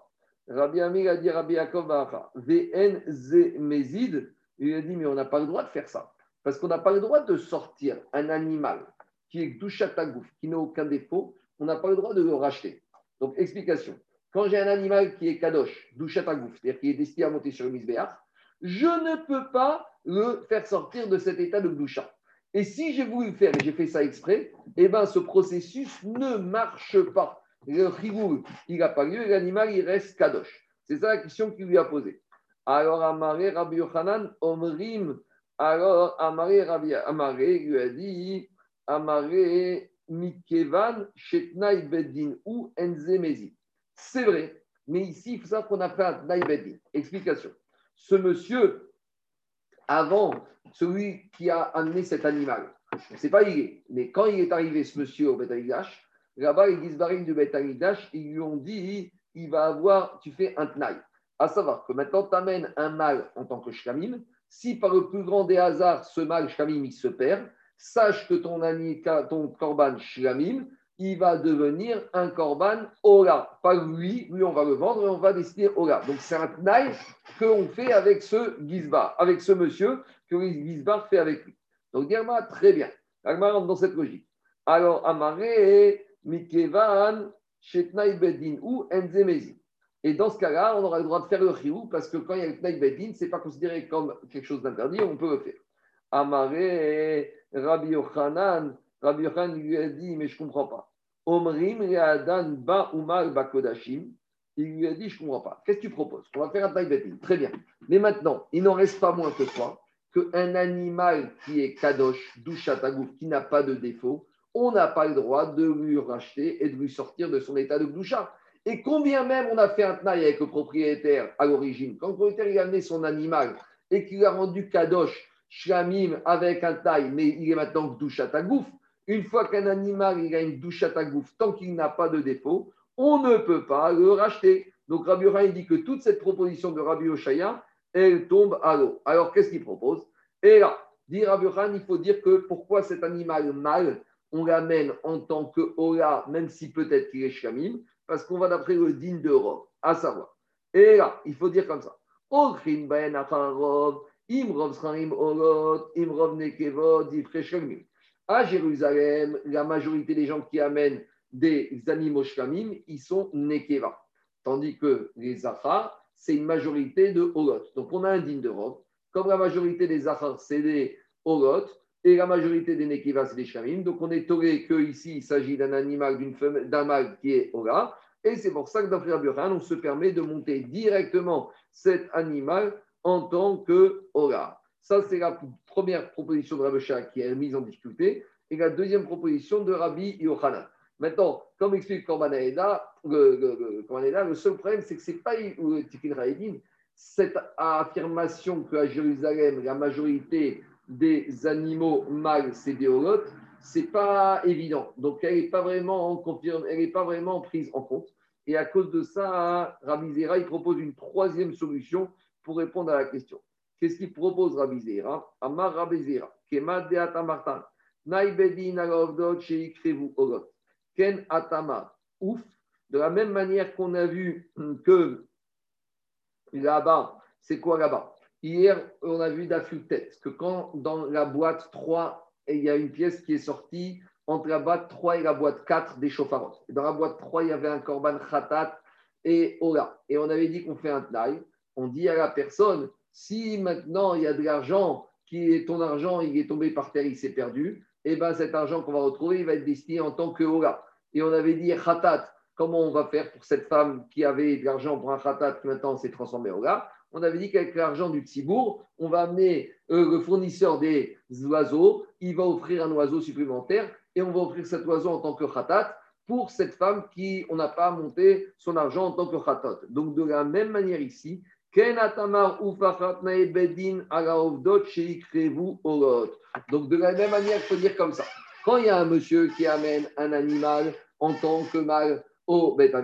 Rabbi Amir a dit Rabbi Yaakov Baracha. Vn ze mezid. Il a dit, mais on n'a pas le droit de faire ça. Parce qu'on n'a pas le droit de sortir un animal qui est douchatagouf, qui n'a aucun défaut, on n'a pas le droit de le racheter. Donc, explication. Quand j'ai un animal qui est kadosh, douchatagouf, c'est-à-dire qui est destiné à monter sur le misbéach, je ne peux pas le faire sortir de cet état de doucha. Et si j'ai voulu le faire et j'ai fait ça exprès, eh ben, ce processus ne marche pas. Le chigoul, il n'a pas lieu, l'animal, il reste kadosh. C'est ça la question qu'il lui a posée. Alors, Amaré, Rabbi Yochanan, Omrim, alors Amaré, Rabbi Amaré lui a dit Amaré Mikevan Shetnai Beddin ou Enzemezi. C'est vrai, mais ici, il faut savoir qu'on a fait un Beddin. Explication. Ce monsieur, avant, celui qui a amené cet animal, on ne sait pas il est, mais quand il est arrivé, ce monsieur au Betalidash, là-bas, les Gizbarim du Betalidash, ils lui ont dit il va avoir, tu fais un tnaï. À savoir que maintenant, tu amènes un mâle en tant que shkamim. Si par le plus grand des hasards, ce mâle shkamim, il se perd, sache que ton, ton korban shlamim, il va devenir un korban Ola. Pas lui, lui on va le vendre et on va décider Ola. Donc c'est un que qu'on fait avec ce Gizbar, avec ce monsieur que Gizbar fait avec lui. Donc Dirma, très bien. Agma rentre dans cette logique. Alors Amaré, Mikevan, Shetnaï Bedin ou Enzemezi. Et dans ce cas-là, on aura le droit de faire le chiou parce que quand il y a le Tnaï Bedin, ce n'est pas considéré comme quelque chose d'interdit, on peut le faire. Amaré, Rabbi Yochanan, Rabbi Yochanan lui a dit, mais je ne comprends pas. Omrim Readan Ba Umar Bakodashim. Il lui a dit, je ne comprends pas. Qu'est-ce que tu proposes? On va faire un taille Très bien. Mais maintenant, il n'en reste pas moins que toi qu'un animal qui est kadosh, douchatagouf, qui n'a pas de défaut, on n'a pas le droit de lui racheter et de lui sortir de son état de doucha. Et combien même on a fait un taille avec le propriétaire à l'origine, quand le propriétaire a amené son animal et qu'il a rendu kadosh, shlamim avec un taille, mais il est maintenant douchatagouf, une fois qu'un animal il a une douche à tagouf, tant qu'il n'a pas de défaut, on ne peut pas le racheter. Donc Rabbi Yochanan dit que toute cette proposition de Rabbi Oshaya, elle tombe à l'eau. Alors qu'est-ce qu'il propose? Et là, dit Rabbi il faut dire que pourquoi cet animal mâle, on l'amène en tant que Ola, même si peut-être qu'il est Shamim, parce qu'on va d'après le din de Rov, à savoir. Et là, il faut dire comme ça. Imrov Imrov Nekevod, à Jérusalem, la majorité des gens qui amènent des animaux shkamim, ils sont nekeva. Tandis que les zachar, c'est une majorité de holot. Donc on a un din de robe. Comme la majorité des zachar, c'est des holot, et la majorité des nekeva, c'est des shkamim. Donc on est tolé qu'ici, il s'agit d'un animal, d'une femelle, d'un mâle qui est hola. Et c'est pour ça que dans Frère on se permet de monter directement cet animal en tant que. Ça, c'est la première proposition de Rabbi qui est mise en difficulté. Et la deuxième proposition de Rabbi Yochanan. Maintenant, comme explique Korban le, le, seul problème, c'est que ce n'est pas Tikin Raedin, cette affirmation qu'à Jérusalem, la majorité des animaux mâles, c'est des holotes, ce n'est pas évident. Donc, elle n'est pas, vraiment elle pas vraiment prise en compte. Et à cause de ça, Rabbi Zera, il propose une troisième solution pour répondre à la question. Qu'est-ce qu'il propose Rabbi Zera? Amar Rabbi Zera, Kema de Atamartan, Naibedin Alovdot Sheikrevu Olot, Ken Atama, ouf, de la même manière qu'on a vu que là-bas, c'est quoi là-bas? Hier, on a vu tête que quand dans la boîte 3, il y a une pièce qui est sortie entre la boîte 3 et la boîte 4 des chauffards. Dans la boîte 3, il y avait un korban khatat et ola. Et on avait dit qu'on fait un taille. On dit à la personne, si maintenant il y a de l'argent, qui est ton argent, il est tombé par terre, il s'est perdu, et eh bien cet argent qu'on va retrouver, il va être destiné en tant que Ola. Et on avait dit khatat, comment on va faire pour cette femme qui avait de l'argent pour un khatat qui maintenant s'est transformé en Ola On avait dit qu'avec l'argent du Tzibour, on va amener euh, le fournisseur des oiseaux, il va offrir un oiseau supplémentaire et on va offrir cet oiseau en tant que khatat pour cette femme qui, on n'a pas monté son argent en tant que khatat. Donc, de la même manière ici, donc, de la même manière, il faut dire comme ça. Quand il y a un monsieur qui amène un animal en tant que mâle au Beth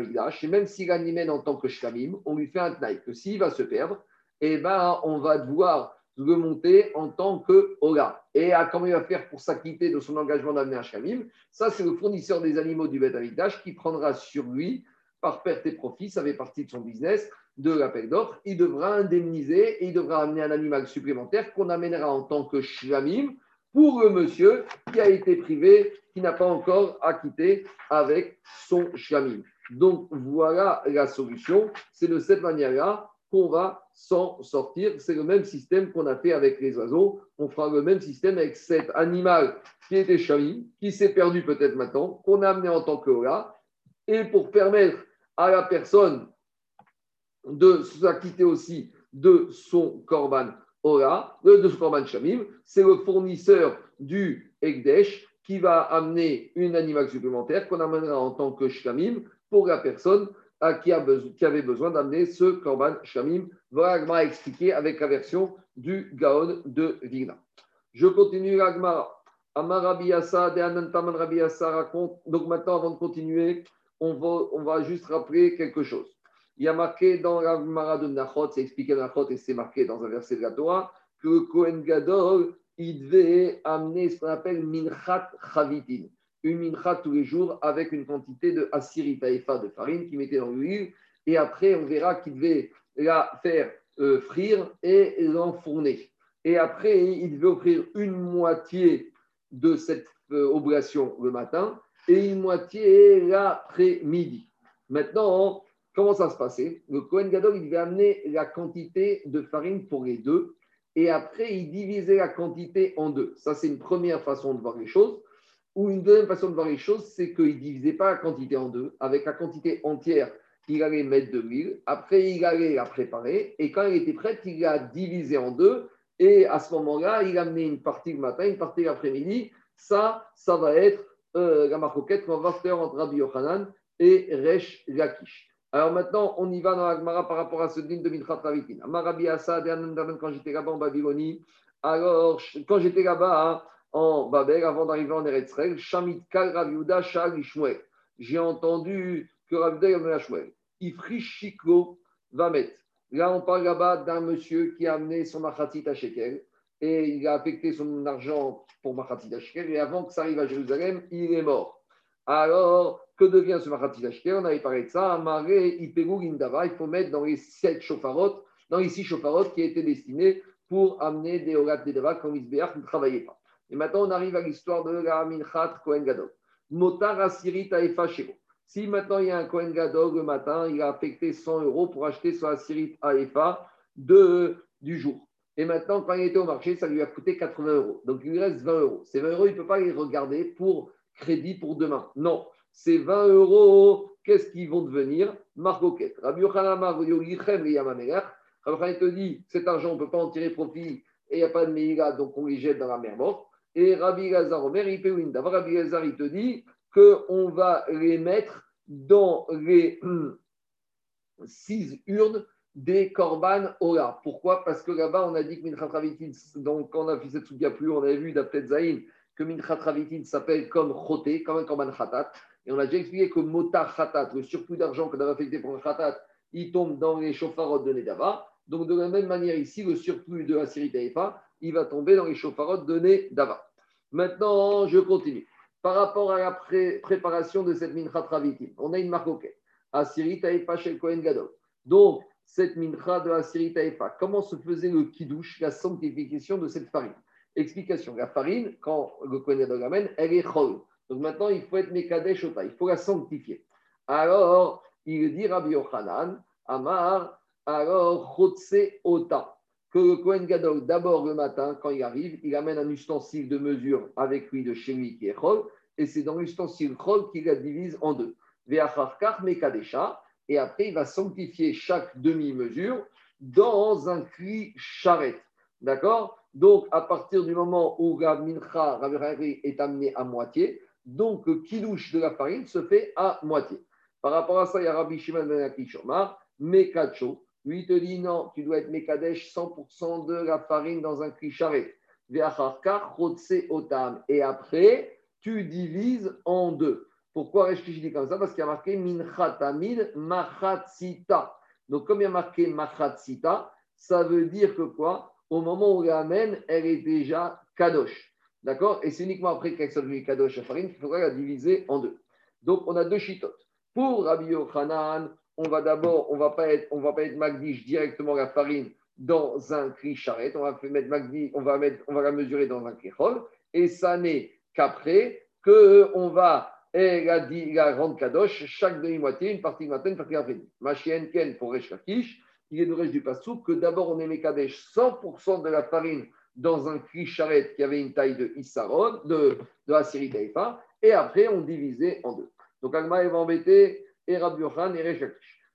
et même s'il l'amène en tant que shkamim, on lui fait un tnaï que s'il va se perdre, eh ben, on va devoir le monter en tant que Ola. Et à comment il va faire pour s'acquitter de son engagement d'amener un shkamim Ça, c'est le fournisseur des animaux du Beth qui prendra sur lui, par perte et profit, ça fait partie de son business, de l'appel d'offres, il devra indemniser et il devra amener un animal supplémentaire qu'on amènera en tant que shlamim pour le monsieur qui a été privé, qui n'a pas encore acquitté avec son shlamim. Donc voilà la solution. C'est de cette manière-là qu'on va s'en sortir. C'est le même système qu'on a fait avec les oiseaux. On fera le même système avec cet animal qui était shlamim, qui s'est perdu peut-être maintenant, qu'on a amené en tant que hola. Et pour permettre à la personne de s'acquitter aussi de son korban ora, de son korban shamim. C'est le fournisseur du Ekdesh qui va amener une animal supplémentaire qu'on amènera en tant que shamim pour la personne qui, avait besoin d'amener ce korban shamim. Voilà Agma expliqué avec la version du Gaon de Vigna. Je continue l'Agma. Amar Rabiyasa, de Anantaman Rabiyasa raconte. Donc maintenant, avant de continuer, on va juste rappeler quelque chose. Il y a marqué dans la Gemara de Nachot, c'est expliqué dans Nachot et c'est marqué dans un verset de la Torah, que Kohen Gadol, il devait amener ce qu'on appelle minchat chavitin, une minchat tous les jours avec une quantité de asiri taïfa de farine qu'il mettait dans l'huile. Et après, on verra qu'il devait la faire euh, frire et l'enfourner. Et après, il devait offrir une moitié de cette euh, oblation le matin et une moitié l'après-midi. Maintenant, Comment ça se passait? Le Kohen Gadol, il devait amener la quantité de farine pour les deux et après, il divisait la quantité en deux. Ça, c'est une première façon de voir les choses. Ou une deuxième façon de voir les choses, c'est qu'il ne divisait pas la quantité en deux. Avec la quantité entière, il allait mettre de l'huile. Après, il allait la préparer. Et quand elle était prête, il l'a divisée en deux. Et à ce moment-là, il a amené une partie le matin, une partie l'après-midi. Ça, ça va être euh, la marcoquette qu'on va faire entre Rabbi Yochanan et Resh Lakish. Alors maintenant, on y va dans l'Agmara par rapport à ce din de Minchat Ravitin. Amarabi Assad quand j'étais là-bas en Babylonie, alors quand j'étais là-bas hein, en Babel, avant d'arriver en Eretzrel, Shamit Kal Raviuda Shal Ishmuel. J'ai entendu que Raviuda avait à Shmuel. Ifrishiklo va mettre. Là, on parle là-bas d'un monsieur qui a amené son machatit à Shekel et il a affecté son argent pour machatit à Shekel et avant que ça arrive à Jérusalem, il est mort. Alors, que devient ce Machatit On avait parlé de ça. Amaré, Indava, il faut mettre dans les sept chauffarotes, dans les six chauffarotes qui étaient destinés pour amener des Orat Dava comme Isbéach qui ne travaillaient pas. Et maintenant, on arrive à l'histoire de la Minchat Kohen Gadol. Motar Asirit Si maintenant il y a un Kohen Gadol le matin, il a affecté 100 euros pour acheter son Asirit Aefa de, du jour. Et maintenant, quand il était au marché, ça lui a coûté 80 euros. Donc il lui reste 20 euros. Ces 20 euros, il ne peut pas les regarder pour crédit pour demain. Non, ces 20 euros, qu'est-ce qu'ils vont devenir? Marcoquette. Rabbi Yochanan te dit cet argent, on ne peut pas en tirer profit et il n'y a pas de Meïla, donc on les jette dans la mer morte. Et Rabbi Lazar Omer, il Rabbi Lazar, il te dit qu'on va les mettre dans les six urnes des Korban Ola. Pourquoi? Parce que là-bas, on a dit que Minchat donc quand on a fait cette plus, on avait vu d'Aptet Zahin que Minchat s'appelle comme Choté, comme un Korban Khatat. Et on a déjà expliqué que Motar Khatat, le surplus d'argent qu'on avait affecté pour un Khatat, il tombe dans les chauffarotes de Nedava. Donc, de la même manière, ici, le surplus de la il va tomber dans les chauffarotes de Nedava. Maintenant, je continue. Par rapport à la préparation de cette mincha travitim, on a une marque OK. Asiri Taïfa chez le Kohen Gadol. Donc, cette mincha de Asiri Taïfa, comment se faisait le kidouche, la sanctification de cette farine? Explication. La farine, quand le Kohen Gadol l'amène, elle est chol. Donc maintenant, il faut être Mekadesh il faut la sanctifier. Alors, il dit Rabbi Yochanan, Amar, alors Chotse Ota, que le Kohen Gadol, d'abord le matin, quand il arrive, il amène un ustensile de mesure avec lui de chez lui qui est Chol, et c'est dans l'ustensile Chol qu'il la divise en deux. Ve'acharkar Mekadesha, et après il va sanctifier chaque demi-mesure dans un cri charrette. D'accord? Donc, à partir du moment où la mincha est amenée à moitié, donc le kidouche de la farine se fait à moitié. Par rapport à ça, il y a Rabbi Shimon ben Akishomar, Mekacho. Lui, te dit non, tu dois être Mekadesh 100% de la farine dans un krisharet. otam. Et après, tu divises en deux. Pourquoi est-ce que je dis comme ça? Parce qu'il y a marqué Minchatamid Machatsita. Donc, comme il y a marqué Machatsita, ça veut dire que quoi? Au moment où on l'amène, elle est déjà Kadosh. D'accord? Et c'est uniquement après qu'elle Kadosh farine qu'il faudra la diviser en deux. Donc, on a deux chitotes. Pour Rabbi Yochanan, on va d'abord, on va pas être, on va pas être magdish directement la farine dans un cri charrette, on va mettre magdish, on va mettre, on va la mesurer dans un krichol, et ça n'est qu'après que on va et la, la grande kadosh, chaque demi-moitié, une partie matin, une partie après-midi. Machien Ken pour Resh il est de Resh du Passou que d'abord on aimait kadesh 100% de la farine dans un cri charrette qui avait une taille de Issaron, de, de Assyrie et après on divisait en deux. Donc Agma va embêter et Rabbi Yochan et Resh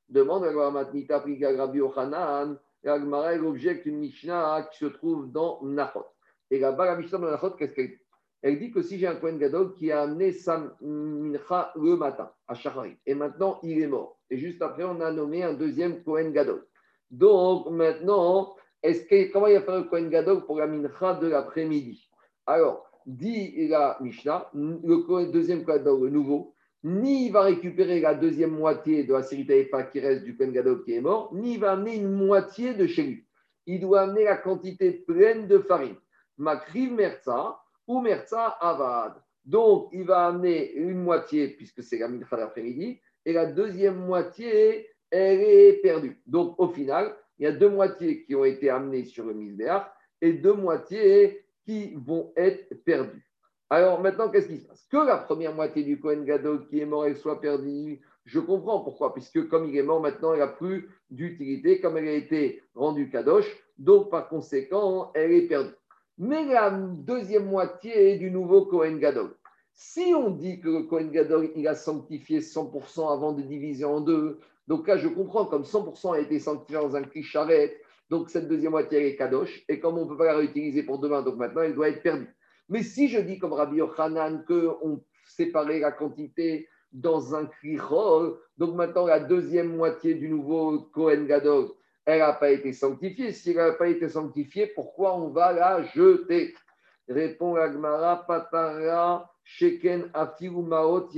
Demande à Matnita Priga Rabbi Yochanan, et Agmara objecte une Mishnah qui se trouve dans Nachot. Et là-bas, la Mishnah dans Nachot, qu'est-ce qu'elle dit? Elle dit que si j'ai un Kohen Gadol qui a amené sa mincha le matin à Shachari, et maintenant il est mort, et juste après on a nommé un deuxième Kohen Gadol. Donc maintenant, est-ce que, comment il va faire le Kohen Gadol pour la mincha de l'après-midi? Alors, dit la Mishnah, le deuxième Kohen Gadol, le nouveau, ni il va récupérer la deuxième moitié de la série Taïfa qui reste du Kohen Gadol qui est mort, ni il va amener une moitié de chez lui. Il doit amener la quantité pleine de farine. Makriv Merza ou Merza Avad. Donc, il va amener une moitié, puisque c'est la mincha d'après-midi, et la deuxième moitié, elle est perdue. Donc, au final, il y a deux moitiés qui ont été amenées sur le misbéach et deux moitiés qui vont être perdues. Alors maintenant, qu'est-ce qui se passe? Que la première moitié du Kohen Gadol qui est mort, elle soit perdue, je comprends pourquoi, puisque comme il est mort maintenant, elle n'a plus d'utilité, comme elle a été rendue Kadosh, donc par conséquent, elle est perdue. Mais la deuxième moitié du nouveau Kohen Gadol, si on dit que le Kohen Gadol, il a sanctifié 100% avant de diviser en deux, donc là, je comprends, comme 100% a été sanctifié dans un cliché donc cette deuxième moitié, elle est Kadosh, et comme on ne peut pas la réutiliser pour demain, donc maintenant, elle doit être perdue. Mais si je dis comme Rabbi Yochanan qu'on séparait la quantité dans un krichol, donc maintenant la deuxième moitié du nouveau Kohen Gadol, elle n'a pas été sanctifiée. Si elle n'a pas été sanctifiée, pourquoi on va la jeter? Répond Agmara Patara Sheken Afirumaot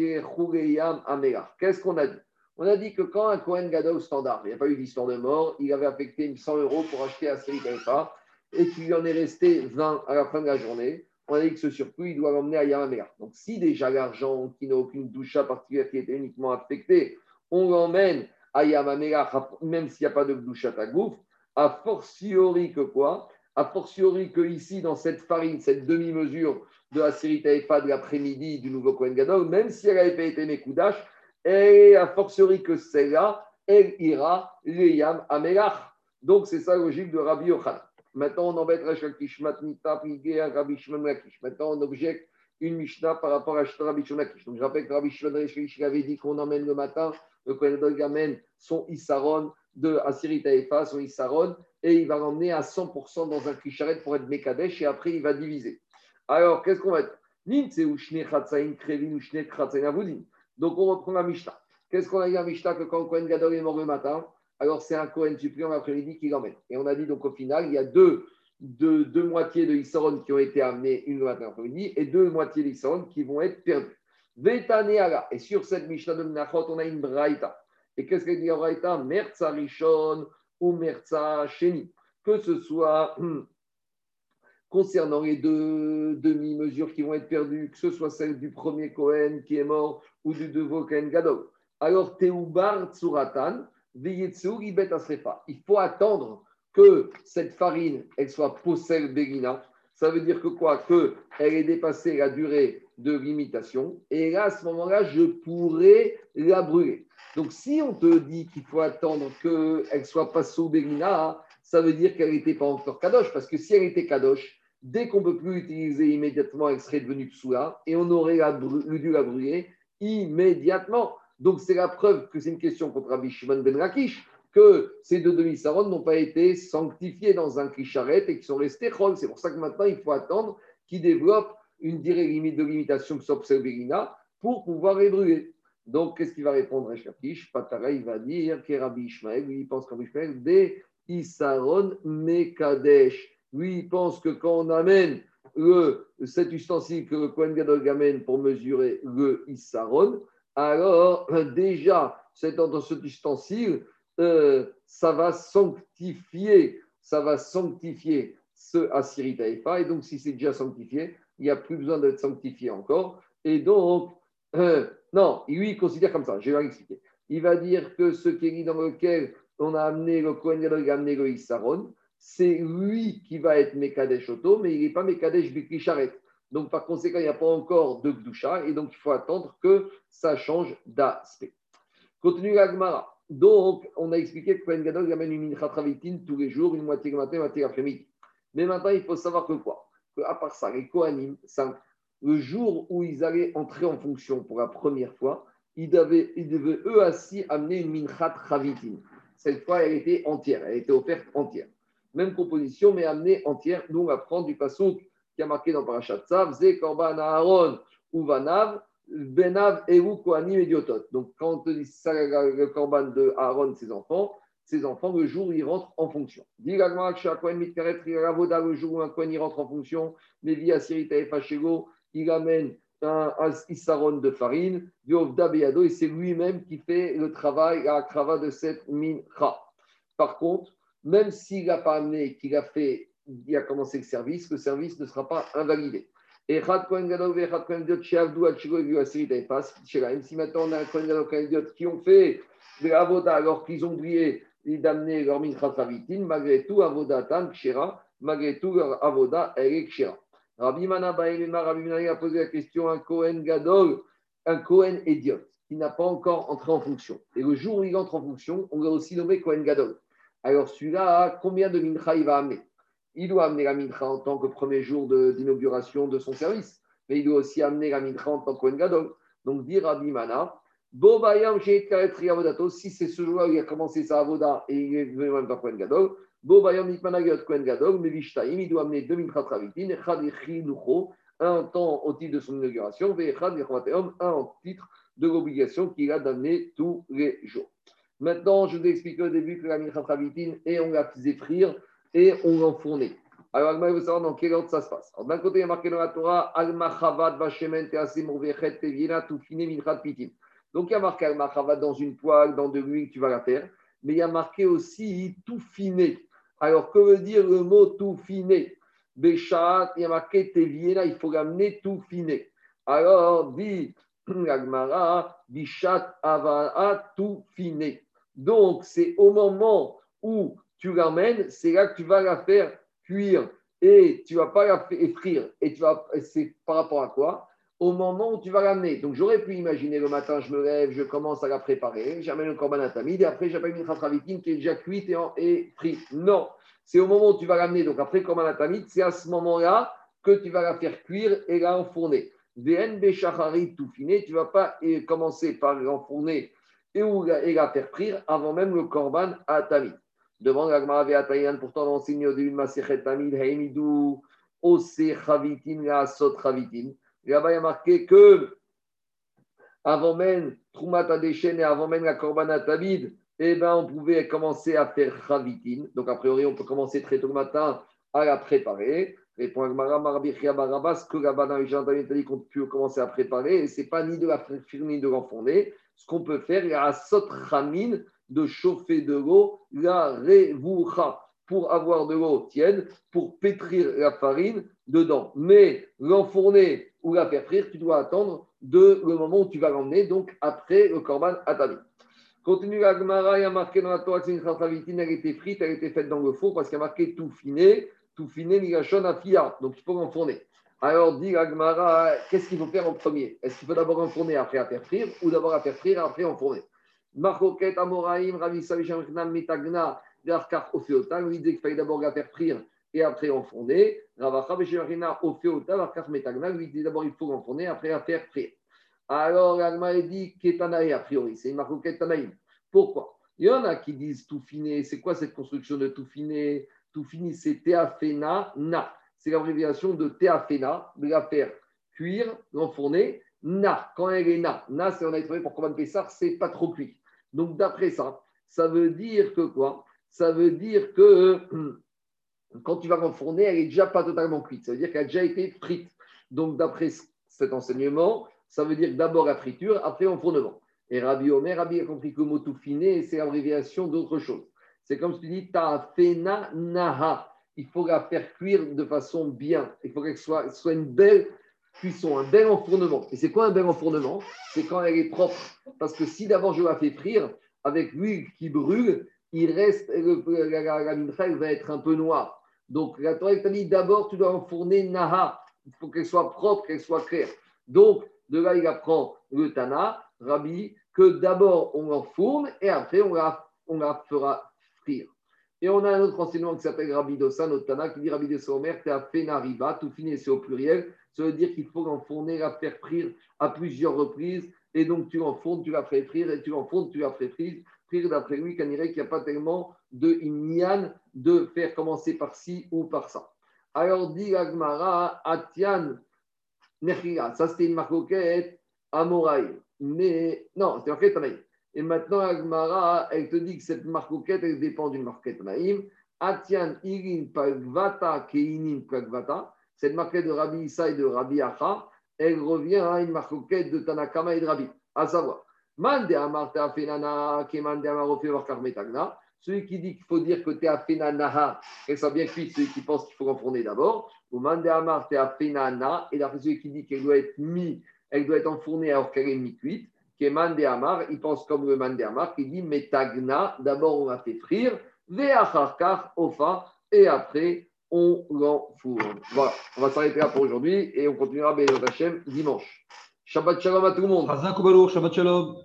Amela. Qu'est-ce qu'on a dit? On a dit que quand un Kohen Gadol standard, il n'y a pas eu d'histoire de mort, il avait affecté 100 euros pour acheter un série et qu'il en est resté 20 à la fin de la journée on a dit que ce surplus, il doit l'emmener à Yamamera. Donc, si déjà l'argent qui n'a aucune doucha particulière qui était uniquement affecté, on l'emmène à Yamamera, même s'il n'y a pas de doucha à gouffre, a fortiori que quoi? A fortiori que ici, dans cette farine, cette demi-mesure de la série Taïfa de l'après-midi du nouveau Kohen Gadol, même si elle n'avait pas été Mekoudash, et a fortiori que celle-là, elle ira le Yam Amelach. Donc, c'est ça la logique de Rabbi Yochanan. Maintenant, on embête Rashi Rabbi Shimon Maintenant, on objecte une Mishnah par rapport à Rabbi Shimon Donc, je rappelle que Rabbi Shimon avait dit qu'on emmène le matin, le Kohen amène son Issaron de Asiri Taïfa, son Issaron, et il va l'emmener à 100% dans un Krisharet pour être Mekadesh, et après, il va diviser. Alors, qu'est-ce qu'on va dire donc, on reprend la Mishnah. Qu'est-ce qu'on a dit la Mishnah que quand Kohen Gadol est mort le matin, alors c'est un Cohen suppléant l'après-midi qui l'emmène. Et on a dit donc au final, il y a deux, deux, moitiés de Issaron qui ont été amenées une matin après-midi et deux moitiés d'Issaron qui vont être perdues. Vetaneala. Et sur cette Mishnah de Menachot, on a une Braïta. Et qu'est-ce qu'elle dit la Braïta? Merza Rishon ou Merza Sheni. Que ce soit concernant les deux demi-mesures qui vont être perdues, que ce soit celle du premier Cohen qui est mort ou du deuxième Cohen Gadol. Alors, Teubar Tsuratan, il faut attendre que cette farine elle soit possède Begina. Ça veut dire que quoi? Qu'elle ait dépassé la durée de limitation. Et là, à ce moment-là, je pourrais la brûler. Donc, si on te dit qu'il faut attendre qu'elle soit pas sous ça veut dire qu'elle n'était pas encore Kadosh. Parce que si elle était Kadosh, dès qu'on ne peut plus l'utiliser immédiatement, elle serait devenue Psoula et on aurait dû la brûler immédiatement. Donc, c'est la preuve que c'est une question contre Rabbi Shimon ben Rakish, que ces deux demi-saron n'ont pas été sanctifiés dans un clicharet et qui sont restés chol. C'est pour ça que maintenant, il faut attendre qu'ils développent une durée limite de limitation que pour pouvoir les brûler. Donc, qu'est-ce qu'il va répondre à Shakish Patara, il va dire que Rabbi Ishmael, lui, il pense comme Ishmael, des Isaron Mekadesh. Lui, il pense que quand on amène cet ustensile que le Kohen Gadol amène pour mesurer le Isaron, alors déjà, dans cet ustensile, euh, ça va sanctifier, ça va sanctifier ce Assyrie Taïfa. Et donc, si c'est déjà sanctifié, il n'y a plus besoin d'être sanctifié encore. Et donc, euh, non, lui, il considère comme ça. Je vais l'expliquer. Il va dire que ce kéli dans lequel on a amené le Kohen Gadol, a amené le Issaron, c'est lui qui va être Mekadesh Oto, mais il n'est pas Mekadesh Bikri Donc, par conséquent, il n'y a pas encore de Gdusha, et donc il faut attendre que ça change d'aspect. Continue l'Agmara. Donc, on a expliqué que Kohen Gadol amène une mincha tous les jours, une moitié le matin, une moitié l'après-midi. Mais maintenant, il faut savoir que quoi? Que à part ça, les Kohanim, le jour où ils allaient entrer en fonction pour la première fois, ils devaient, eux aussi amener une chavitin. Cette fois, elle était entière, elle était offerte entière. Même composition, mais amenée entière. Nous, on prendre du pasouk qui a marqué dans Parashat Tzav, Ze Korban Aaron ou Vanav, Benav Eru Kohanim et Diotot. Donc, quand on dit ça, le Korban de Aaron, ses enfants, ses enfants, le jour où ils rentrent en fonction. Le jour où un Kohen rentre en fonction, mais via Sirita et Fachego, il amène un, Issaron de farine, Yovda Beyado, et c'est lui-même qui fait le travail, la crava de cette mincha. Par contre, même s'il n'a pas amené, qu'il a fait, il a commencé le service, le service ne sera pas invalidé. Et si maintenant on a un Kohen qui ont fait de l'avoda alors qu'ils ont oublié d'amener leur mincha malgré tout, avodatan kshera, malgré tout, leur avoda, elle est kshera. Rabbi Mana Rabbi a posé la question à un Kohen Gadol, un Kohen idiot, qui n'a pas encore entré en fonction. Et le jour où il entre en fonction, on l'a aussi nommé Kohen Gadol. Alors celui-là, combien de mincha il va amener Il doit amener la mincha en tant que premier jour d'inauguration de, son service, mais il doit aussi amener la mincha en tant que Gadol. Donc dit Rabbi Mana, si c'est ce jour-là où il a commencé sa avoda et il est venu même pas Kohen Gadol, Bo bayom nitmanagot Kohen Gadol, il doit amener deux minchas ravitin, echad un temps au titre de son inauguration, et echad un au titre de l'obligation qu'il a d'amener tous les jours. Maintenant, je vous ai expliqué au début que la mincha ravitin, et on la faisait frire, et on l'enfournait. Alors, il veut savoir dans quel ordre ça se passe. D'un côté, il y a marqué dans la Torah, Al-Machavat Vashemen Teasim Urvechet Teviena Tufine Minchat Pitin. Donc, il y a marqué Al-Machavat dans une poêle, dans de l'huile, tu vas la faire. Mais il y a marqué aussi tout finé. Alors, que veut dire le mot tout finé Béchat, il y a marqué Teviena, il faut l'amener tout finé. Alors, dit l'Agmara, Bichat Avaa tout finé. Donc, c'est au moment où tu l'amènes, c'est là que tu vas la faire cuire et tu vas pas la faire frire. Et tu vas, c'est par rapport à quoi? Au moment où tu vas l'amener. Donc j'aurais pu imaginer le matin, je me lève, je commence à la préparer, j'amène le corban tamid et après j'appelle une khatravitin qui est déjà cuite et, et frite. Non, c'est au moment où tu vas l'amener. Donc après le corban tamid, c'est à ce moment-là que tu vas la faire cuire et la enfourner. VN Béchachari tout finé, tu ne vas pas commencer par l'enfourner et, et la avant même le corban à tamid. Devant l'Agmara Atayan, pourtant on enseigne au début de Masechet Tamid, Haimidou, Ose Chavitin, la Sot Chavitin. Là-bas, il y a marqué que avant même Troumat Adeshen et avant même la Korban Tamid, eh ben, on pouvait commencer à faire Chavitin. Donc, a priori, on peut commencer très tôt le matin à la préparer. Répond Agmara Marabia Barabas, que là-bas dans les gens dit qu'on peut commencer à préparer. Et ce n'est pas ni de la frire ni de l'enfourner. Ce qu'on peut faire, il y a un sot ramin de chauffer de l'eau, la revoucha, pour avoir de l'eau tienne, pour pétrir la farine dedans. Mais l'enfourner ou la faire frire, tu dois attendre de le moment où tu vas l'emmener, donc après le korban atami. Continue la Gemara, il y a marqué dans la Torah que une elle était frite, elle était faite dans le four parce qu'il y a marqué tout finé, finé, donc il faut l'enfourner. Alors dit la Gemara, qu'est-ce qu'il faut faire en premier? Est-ce qu'il faut d'abord enfourner après à faire frire ou d'abord à faire frire après enfourner Marcoquet, Amoraim, Ravi Savisham, Mitagna, Ophéotan, lui dit qu'il fallait d'abord frire et après enfourner. Ravacha Beshemarina Ophéota, Verkar, Mitagna, lui dit d'abord il faut enfourner, après à faire frire. Alors, l'Agma dit Ketanaï, a priori, c'est Marcoquet Tanaïm. Pourquoi? Il y en a qui disent tout fini. C'est quoi cette construction de tout fini Tout fini, c'est teafena na. C'est l'abréviation de teafena, de la faire cuire, l'enfourner. Na, quand elle est na. Na, c'est on a trouvé pour Corban Pessar, c'est pas trop cuit. Donc d'après ça, ça veut dire que quoi? Ça veut dire que quand tu vas l'enfourner, elle est déjà pas totalement cuite. Ça veut dire qu'elle a déjà été frite. Donc d'après cet enseignement, ça veut dire d'abord la friture, après l'enfournement. Et Rabbi Omer, Rabbi a compris que le mot tout finé, c'est l'abréviation d'autre chose. C'est comme si tu dis ta'afena naha. Il faut la faire cuire de façon bien. Il faut qu'elle soit, une belle cuisson, un bel enfournement. Et c'est quoi un bel enfournement? C'est quand elle est propre. Parce que si d'abord je la fais frire, avec l'huile qui brûle, il reste, la, la, la, va être un peu noire. Donc la Torah t'a dit d'abord tu dois enfourner naha. Il faut qu'elle soit propre, qu'elle soit claire. Donc de là il apprend le Tana, Rabbi, que d'abord on l'enfourne et après on la, on la fera Et on a un autre enseignement qui s'appelle Rabbi Dosa, notre Tana, qui dit Rabbi de Somer, tu as fait Nariba, tout fini, c'est au pluriel. Ça veut dire qu'il faut l'enfourner, la faire frire à plusieurs reprises. Et donc, tu l'enfournes, tu la fais frire, et tu l'enfournes, tu la fais frire. Frire d'après lui, qu'il n'y a pas tellement de imnian de faire commencer par ci ou par ça. Alors, dit Agmara, Atian, Nechira. Ça, c'était une marcoquette à Moraï. Mais non, c'était marquette Tanaïm. Et maintenant, Agmara, elle te dit que cette marcoquette, elle dépend d'une marquette Tanaïm. Atian, Irin, Pagvata, Keinin, Pagvata. Cette marquette de Rabbi Issa et de Rabbi Acha, elle revient à une marquette de Tanakama et de Rabbi, à savoir, Mande Amar Teafenana, Kemande Amarofe Varkarmetagna, celui qui dit qu'il faut dire que Teafenana, qu'elle soit bien cuite, celui qui pense qu'il faut enfourner d'abord, ou Mande Amar Teafenana, et d'après celui qui dit qu'elle doit être mis, elle doit être enfournée alors qu'elle est mi-cuite, Kemande Amar, il pense comme le Mande Amar, qui dit Metagna, d'abord on va fait frire, Veacharkar, Ofa, et après on l'enfourne. Voilà, on va s'arrêter là pour aujourd'hui et on continuera Bézat dimanche. Shabbat Shalom à tout le monde. Shabbat Shalom.